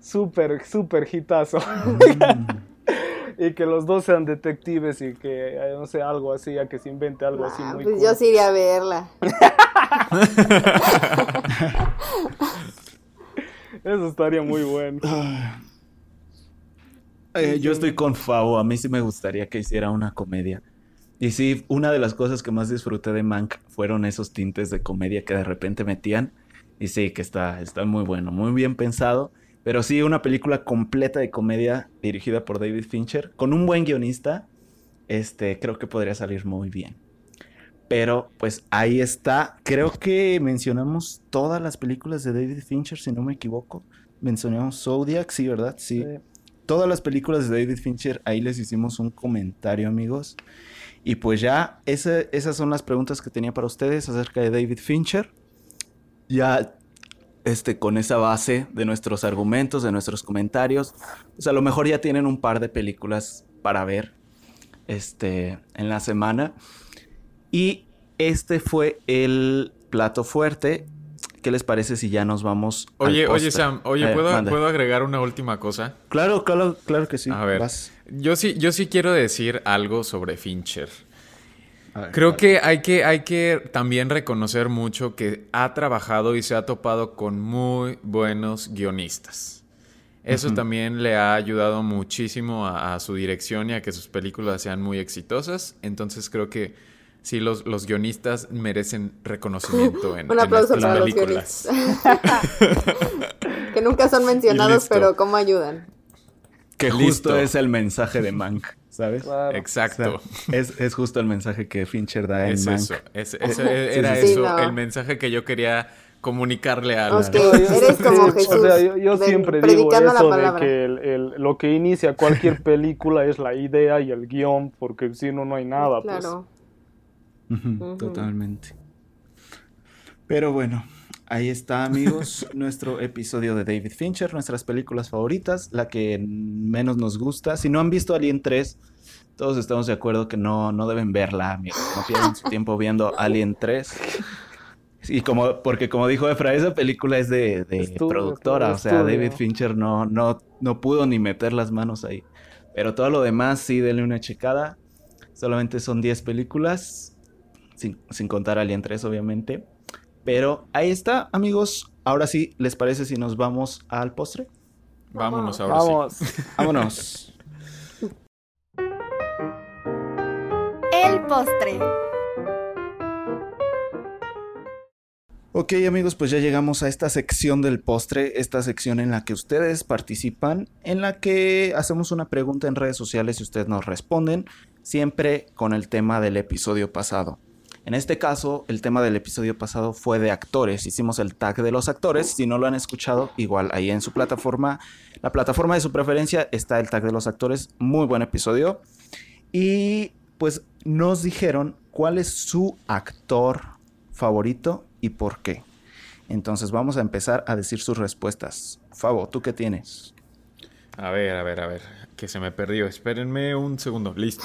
Súper, súper hitazo. y que los dos sean detectives y que, eh, no sé, algo así, ya que se invente algo así muy Pues yo sí iría a verla. Eso estaría muy bueno. Eh, yo estoy con Favo, a mí sí me gustaría que hiciera una comedia. Y sí, una de las cosas que más disfruté de Mank fueron esos tintes de comedia que de repente metían. Y sí, que está, está muy bueno, muy bien pensado. Pero sí, una película completa de comedia dirigida por David Fincher, con un buen guionista, este, creo que podría salir muy bien. Pero pues ahí está. Creo que mencionamos todas las películas de David Fincher, si no me equivoco. Mencionamos Zodiac, sí, ¿verdad? Sí. Todas las películas de David Fincher, ahí les hicimos un comentario, amigos. Y pues ya, esas son las preguntas que tenía para ustedes acerca de David Fincher. Ya, este, con esa base de nuestros argumentos, de nuestros comentarios, pues a lo mejor ya tienen un par de películas para ver, este, en la semana. Y este fue el plato fuerte. ¿Qué les parece si ya nos vamos? Oye, oye, Sam, oye, ¿puedo, agregar una última cosa? Claro, claro, claro que sí. A ver, yo sí, yo sí quiero decir algo sobre Fincher. Creo que hay, que hay que también reconocer mucho que ha trabajado y se ha topado con muy buenos guionistas. Eso también le ha ayudado muchísimo a, su dirección y a que sus películas sean muy exitosas. Entonces creo que sí, los, los guionistas merecen reconocimiento en, las películas. que nunca son mencionados, pero cómo ayudan. Que justo es el mensaje de Mank, ¿sabes? Exacto. es, justo el mensaje que Fincher da en Mank. Eso, era eso, el mensaje que yo quería comunicarle a los eres como Jesús. yo, siempre digo eso de que lo que inicia cualquier película es la idea y el guion, porque si no, no hay nada. Pues. Totalmente. Pero bueno, ahí está, amigos, nuestro episodio de David Fincher, nuestras películas favoritas, la que menos nos gusta. Si no han visto Alien 3, todos estamos de acuerdo que no, no deben verla, amigos. No pierdan su tiempo viendo Alien 3. Y como, porque como dijo Efra, esa película es de, productora, o sea, David Fincher no, no, no pudo ni meter las manos ahí. Pero todo lo demás, sí, denle una checada. Solamente son 10 películas sin, contar Alien 3 obviamente. Pero ahí está, amigos. Ahora sí, ¿les parece si nos vamos al postre? Vámonos ahora sí. Vámonos. El postre. Ok amigos, pues ya llegamos a esta sección del postre, esta sección en la que ustedes participan, en la que hacemos una pregunta en redes sociales y ustedes nos responden, siempre con el tema del episodio pasado. En este caso, el tema del episodio pasado fue de actores. Hicimos el tag de los actores. Si no lo han escuchado, igual ahí en su plataforma, la plataforma de su preferencia está el tag de los actores. Muy buen episodio. Y pues nos dijeron cuál es su actor favorito y por qué. Entonces vamos a empezar a decir sus respuestas. Fabo, ¿tú qué tienes? A ver, a ver, a ver. Que se me perdió. Espérenme un segundo. Listo.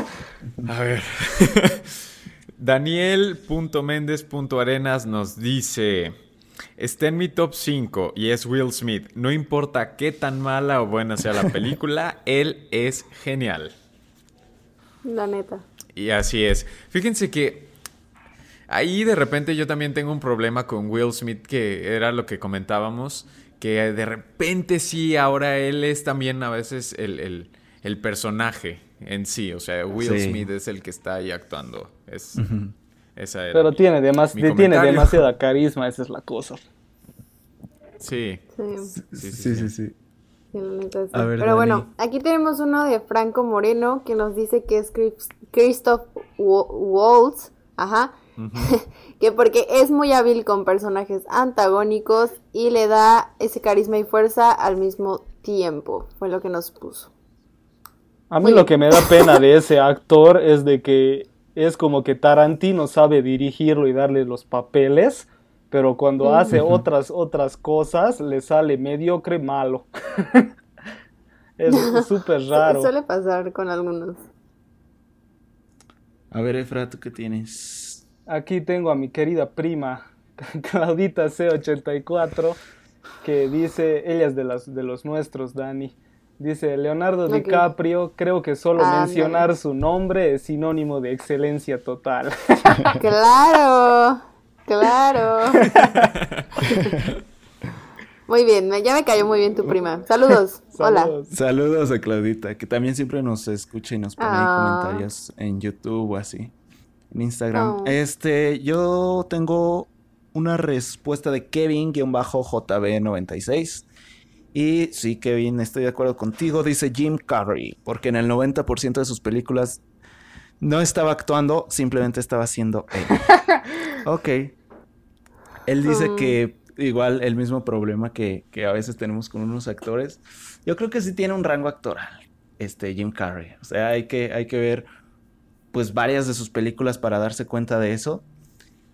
A ver. Daniel.méndez.arenas nos dice, está en mi top 5 y es Will Smith. No importa qué tan mala o buena sea la película, él es genial. La neta. Y así es. Fíjense que ahí de repente yo también tengo un problema con Will Smith, que era lo que comentábamos, que de repente sí, ahora él es también a veces el, el- el personaje en sí. O sea, Will Sí. Smith es el que está ahí actuando. Es, esa era Pero mi- tiene, demas- mi tiene demasiada carisma, esa es la cosa. Sí, Sí, sí, sí. Sí, sí, sí. sí, la neta sí. A ver, Pero bueno, aquí tenemos uno de Franco Moreno que nos dice que es Chris- Christoph Wa- Waltz, ajá, que porque es muy hábil con personajes antagónicos y le da ese carisma y fuerza al mismo tiempo, fue lo que nos puso. A mí lo que me da pena de ese actor es de que es como que Tarantino sabe dirigirlo y darle los papeles, pero cuando hace otras otras cosas le sale mediocre malo. es es súper raro. Suele pasar con algunos. A ver, Efra, ¿tú qué tienes? Aquí tengo a mi querida prima Claudita C84 que dice, ella es de las de los nuestros, Dani. Dice Leonardo. DiCaprio, creo que solo Ah, mencionar su nombre es sinónimo de excelencia total. Claro, claro. Muy bien, ya me cayó muy bien tu prima. Saludos. Hola. Saludos. A Claudita, que también siempre nos escucha y nos pone ahí Ah. comentarios en YouTube o así, en Instagram. Oh. Este, yo tengo una respuesta de Kevin-JB96. Y sí, Kevin, estoy de acuerdo contigo, dice Jim Carrey, porque en el 90% de sus películas no estaba actuando, simplemente estaba siendo él. ok. Él dice Mm. que igual el mismo problema que, que a veces tenemos con unos actores. Yo creo que sí tiene un rango actoral, este Jim Carrey. O sea, hay que, hay que ver pues varias de sus películas para darse cuenta de eso.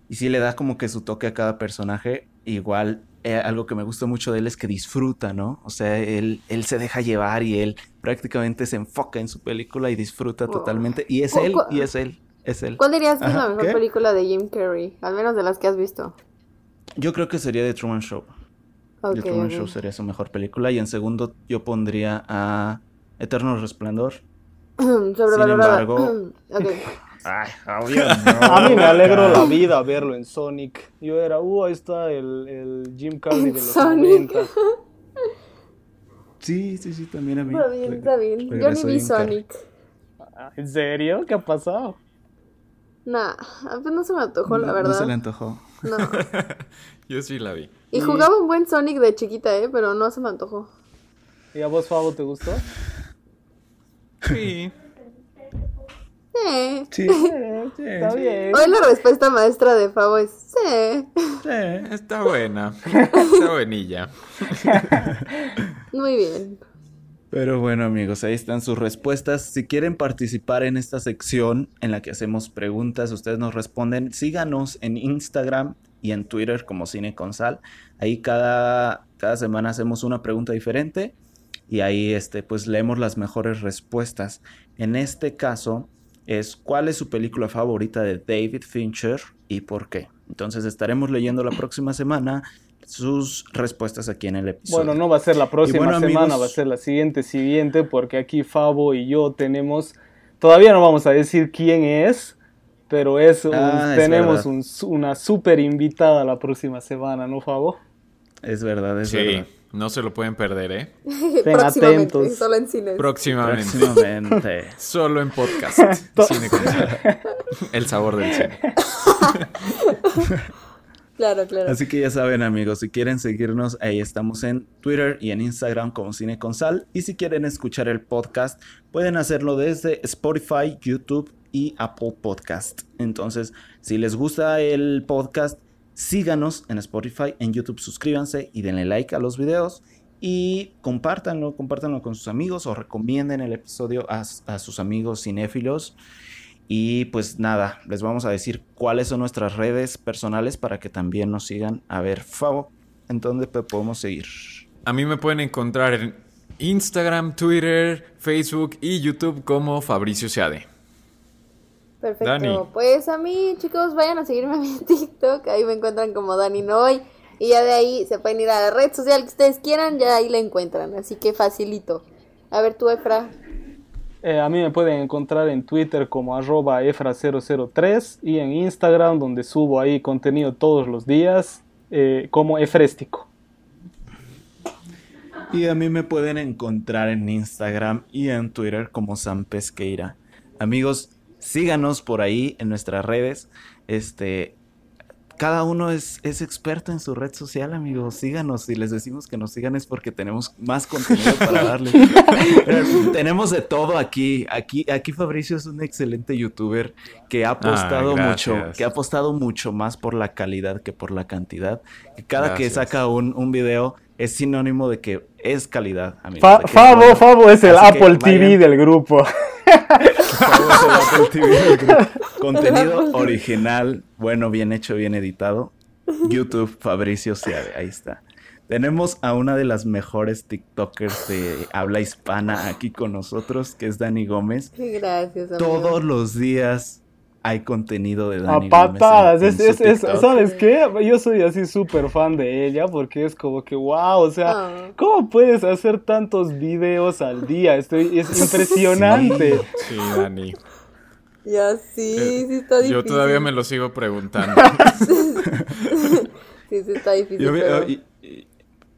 Y sí le da como que su toque a cada personaje. Igual, eh, algo que me gusta mucho de él es que disfruta, ¿no? O sea, él, él se deja llevar y él prácticamente se enfoca en su película y disfruta totalmente. Y es ¿Cu- él, y es él, es él. ¿Cuál dirías que es la mejor ¿qué? película de Jim Carrey? Al menos de las que has visto. Yo creo que sería The Truman Show. Ok, The Truman. Show sería su mejor película. Y en segundo yo pondría a Eterno Resplandor. Sobrevalorada. embargo-. Ay, obvio A mí me alegró la vida verlo en Sonic. Yo era, uh, ahí está el, el Jim Carrey de los Sonic. 90. Sí, sí, sí, también a mí. Está bien, está bien. Yo ni vi. Sonic. Ah, ¿En serio? ¿Qué ha pasado? Nah, pues no se me antojó, la No- verdad. No se le antojó. No. Yo sí la vi. Y jugaba un buen Sonic de chiquita, ¿eh? Pero no se me antojó. ¿Y a vos, Fabo, te gustó? Sí. Eh. Sí, Está bien. Hoy la respuesta maestra de Fabo es sí. Está buena. Está buenilla. Muy bien. Pero bueno, amigos, ahí están sus respuestas. Si quieren participar en esta sección en la que hacemos preguntas, ustedes nos responden. Síganos en Instagram y en Twitter como Cine con Sal. Ahí cada, cada semana hacemos una pregunta diferente y ahí este, pues leemos las mejores respuestas. En este caso es ¿cuál es su película favorita de David Fincher y por qué? Entonces estaremos leyendo la próxima semana sus respuestas aquí en el episodio. Bueno, no va a ser la próxima bueno, semana, amigos- va a ser la siguiente siguiente, porque aquí Fabo y yo tenemos, todavía no vamos a decir quién es, pero es un- Ah, es tenemos un una super invitada la próxima semana, ¿no, Fabo? Es verdad, es Sí, verdad. No se lo pueden perder, ¿eh? Estén Próximamente, atentos. solo en cines. Próximamente. Próximamente. Solo en podcast. Cine con sal. El sabor del cine. Claro, claro. Así que ya saben amigos, si quieren seguirnos, ahí estamos en Twitter y en Instagram como Cine con Sal. Y si quieren escuchar el podcast, pueden hacerlo desde Spotify, YouTube y Apple Podcast. Entonces, si les gusta el podcast, síganos en Spotify, en YouTube, suscríbanse y denle like a los videos. Y compártanlo, compártanlo con sus amigos o recomienden el episodio a, a sus amigos cinéfilos. Y pues nada, les vamos a decir cuáles son nuestras redes personales para que también nos sigan. A ver, Fabo, ¿en dónde podemos seguir? A mí me pueden encontrar en Instagram, Twitter, Facebook y YouTube como Fabricio Seade. Perfecto. Dani. Pues a mí, chicos, vayan a seguirme a mi TikTok. Ahí me encuentran como Dani Noy. Y ya de ahí se pueden ir a la red social que ustedes quieran. Ya ahí la encuentran. Así que facilito. A ver, tú, Efra. Eh, a mí me pueden encontrar en Twitter como arroba efra003 y en Instagram donde subo ahí contenido todos los días eh, como efréstico. Y a mí me pueden encontrar en Instagram y en Twitter como Sam Pesqueira. Amigos, síganos por ahí en nuestras redes. Este, cada uno es, es experto en su red social, amigos. Síganos. Si les decimos que nos sigan es porque tenemos más contenido para darles. Pero tenemos de todo aquí. Aquí, aquí Fabricio es un excelente youtuber que ha apostado mucho, que ha apostado mucho más por la calidad que por la cantidad. Que cada que saca un, un video es sinónimo de que es calidad, amigos. Fa- que es Fabo, bueno. Fabo es el Así Apple TV del grupo. Contenido original, bueno, bien hecho, bien editado. YouTube, Fabricio Seade, ahí está. Tenemos a una de las mejores TikTokers de habla hispana aquí con nosotros, que es Dani Gómez. Gracias, amigo. Todos los días hay contenido de A Dani Gómez. patadas. en- en Es, su es- es- TikTok. ¿Sabes qué? Yo soy así súper fan de ella porque es como que, wow, o sea, Ah. ¿cómo puedes hacer tantos videos al día? Estoy, es impresionante. Sí, Dani. Ya sí, sí está difícil. Yo todavía me lo sigo preguntando. Sí, sí está difícil. Yo vi- pero- y- y-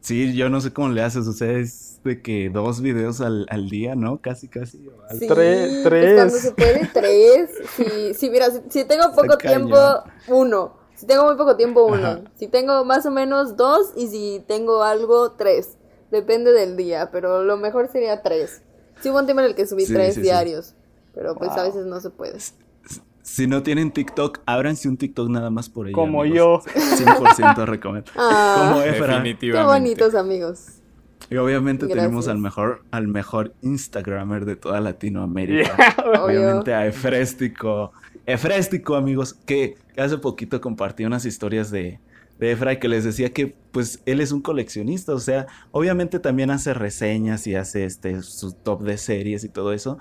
sí, yo no sé cómo le haces, o sea, es de que dos videos al, al día, ¿no? Casi, casi. o al- Sí, Tre- pues tres. cuando se puede, tres. Si, si mira, si, si tengo poco tiempo, uno. Si tengo muy poco tiempo, uno. Ajá. Si tengo más o menos, dos. Y si tengo algo, tres. Depende del día, pero lo mejor sería tres. Sí hubo un tiempo en el que subí Sí, tres sí, sí. diarios, pero pues a veces no se puede. Si no tienen TikTok, ábranse un TikTok nada más por ello. Como amigos. 100% recomiendo. Ah, Como Efra. qué Definitivamente. bonitos amigos. Y obviamente Gracias. tenemos al mejor, al mejor Instagramer de toda Latinoamérica. Obviamente a Efréstico. Efréstico, amigos, que que hace poquito compartí unas historias de, de Efra y que les decía que pues él es un coleccionista. O sea, obviamente también hace reseñas y hace este su top de series y todo eso.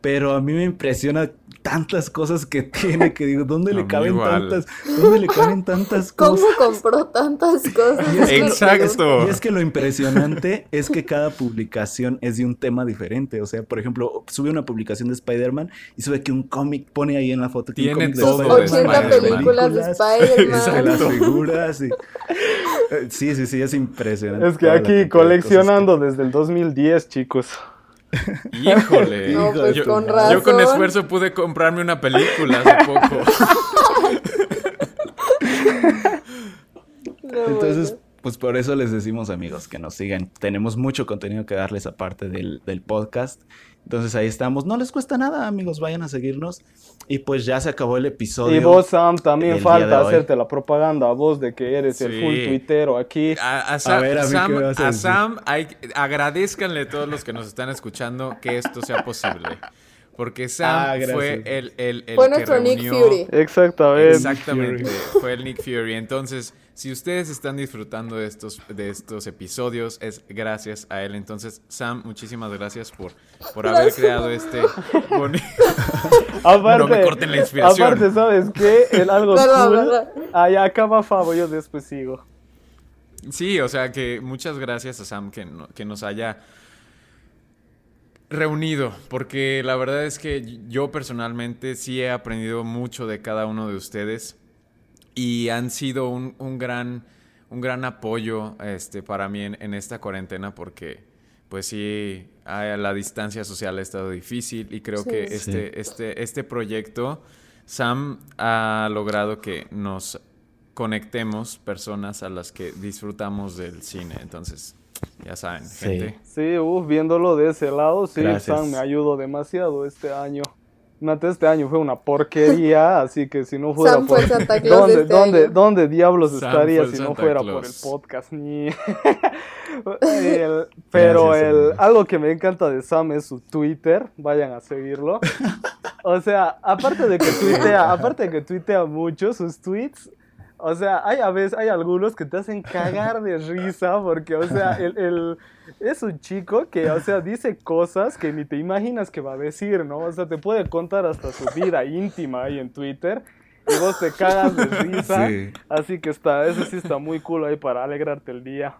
Pero a mí me impresiona tantas cosas que tiene que digo, ¿dónde A le caben igual. tantas? ¿Dónde le caben tantas ¿Cómo cosas? compró tantas cosas? Y es que lo- Exacto. Y es que lo impresionante es que cada publicación es de un tema diferente. O sea, por ejemplo, sube una publicación de Spider-Man y sube que un cómic, pone ahí en la foto que un Tiene cómic de todo de Spider-Man, 80 Spider-Man. películas de de las Spider-Man. figuras. y- Eh, Sí, sí, sí, es impresionante. Es que aquí coleccionando desde el 2010, chicos. Híjole. No, pues, yo, con yo razón. con esfuerzo pude comprarme una película hace poco. No, Entonces, bueno. pues por eso les decimos amigos que nos sigan. Tenemos mucho contenido que darles aparte del, del podcast. Entonces ahí estamos. No les cuesta nada, amigos. Vayan a seguirnos. Y pues ya se acabó el episodio. Y vos, Sam, también falta hacerte la propaganda a vos de que eres el full tuitero aquí. A, a Sam, ver, a mí, Sam- ¿qué me vas a? Sam, hay- agradezcanle a todos los que nos están escuchando que esto sea posible. Porque Sam Ah, gracias. fue el, el, el Fue que nuestro Nick reunió- Fury. Exactamente. Exactamente, fue el Nick Fury. Entonces, si ustedes están disfrutando de estos, de estos episodios, es gracias a él. Entonces, Sam, muchísimas gracias por, por haber Gracias. creado este bonito... Aparte, No me corten la inspiración. Aparte, ¿sabes qué? El algo Perdón, cool. Ahí acaba Fabo, yo después sigo. Sí, o sea que muchas gracias a Sam que, no- que nos haya reunido, porque la verdad es que yo personalmente sí he aprendido mucho de cada uno de ustedes y han sido un, un gran, un gran apoyo este, para mí en, en esta cuarentena porque pues sí, a la distancia social ha estado difícil y creo Sí. que Sí. este, este, este proyecto, Sam ha logrado que nos conectemos personas a las que disfrutamos del cine. Entonces, ya saben, Sí. gente. Sí, uff, viéndolo de ese lado, sí, Gracias. Sam me ayudó demasiado este año. Mate, este año fue una porquería, así que si no fuera Sam por... fue Santa Claus ¿Dónde, este dónde, año. dónde diablos Sam estaría si no Santa fuera por el Claus. podcast? Ni... El- pero Gracias, el, algo que me encanta de Sam es su Twitter, vayan a seguirlo. O sea, aparte de que tuitea, aparte de que tuitea mucho sus tweets, o sea, hay a veces, hay algunos que te hacen cagar de risa porque, o sea, el, el- es un chico que, o sea, dice cosas que ni te imaginas que va a decir, ¿no? O sea, te puede contar hasta su vida íntima ahí en Twitter y vos te cagas de risa. Sí. Así que está, eso sí está muy cool ahí para alegrarte el día.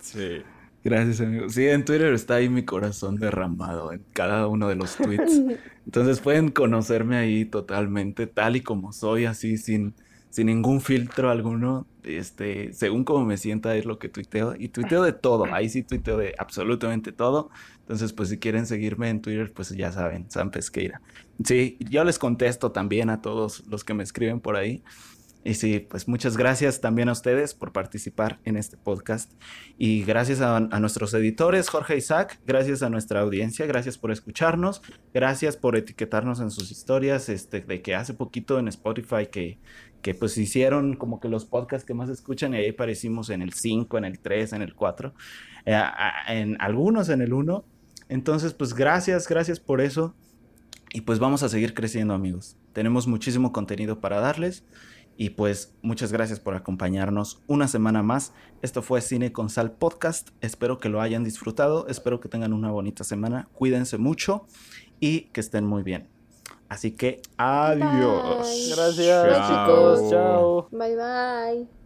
Sí. Gracias, amigo. Sí, en Twitter está ahí mi corazón derramado en cada uno de los tweets. Entonces pueden conocerme ahí totalmente, tal y como soy, así sin, sin ningún filtro alguno. Este, según como me sienta es lo que tuiteo. Y tuiteo de todo. Ahí sí tuiteo de absolutamente todo. Entonces, pues si quieren seguirme en Twitter, pues ya saben, San Pesqueira. Sí, yo les contesto también a todos los que me escriben por ahí. Y sí, pues muchas gracias también a ustedes por participar en este podcast. Y gracias a, a, nuestros editores, Jorge Isaac, gracias a nuestra audiencia, gracias por escucharnos, gracias por etiquetarnos en sus historias, este, de que hace poquito en Spotify que, que pues hicieron como que los podcasts que más escuchan y ahí aparecimos en el 5, en el 3, en el 4, eh, en algunos en el 1. Entonces, pues gracias, gracias por eso. Y pues vamos a seguir creciendo amigos. Tenemos muchísimo contenido para darles. Y pues muchas gracias por acompañarnos una semana más. Esto fue Cine con Sal Podcast. Espero que lo hayan disfrutado. Espero que tengan una bonita semana. Cuídense mucho y que estén muy bien. Así que adiós. Bye. Gracias, Chao. chicos. Chao. Bye bye.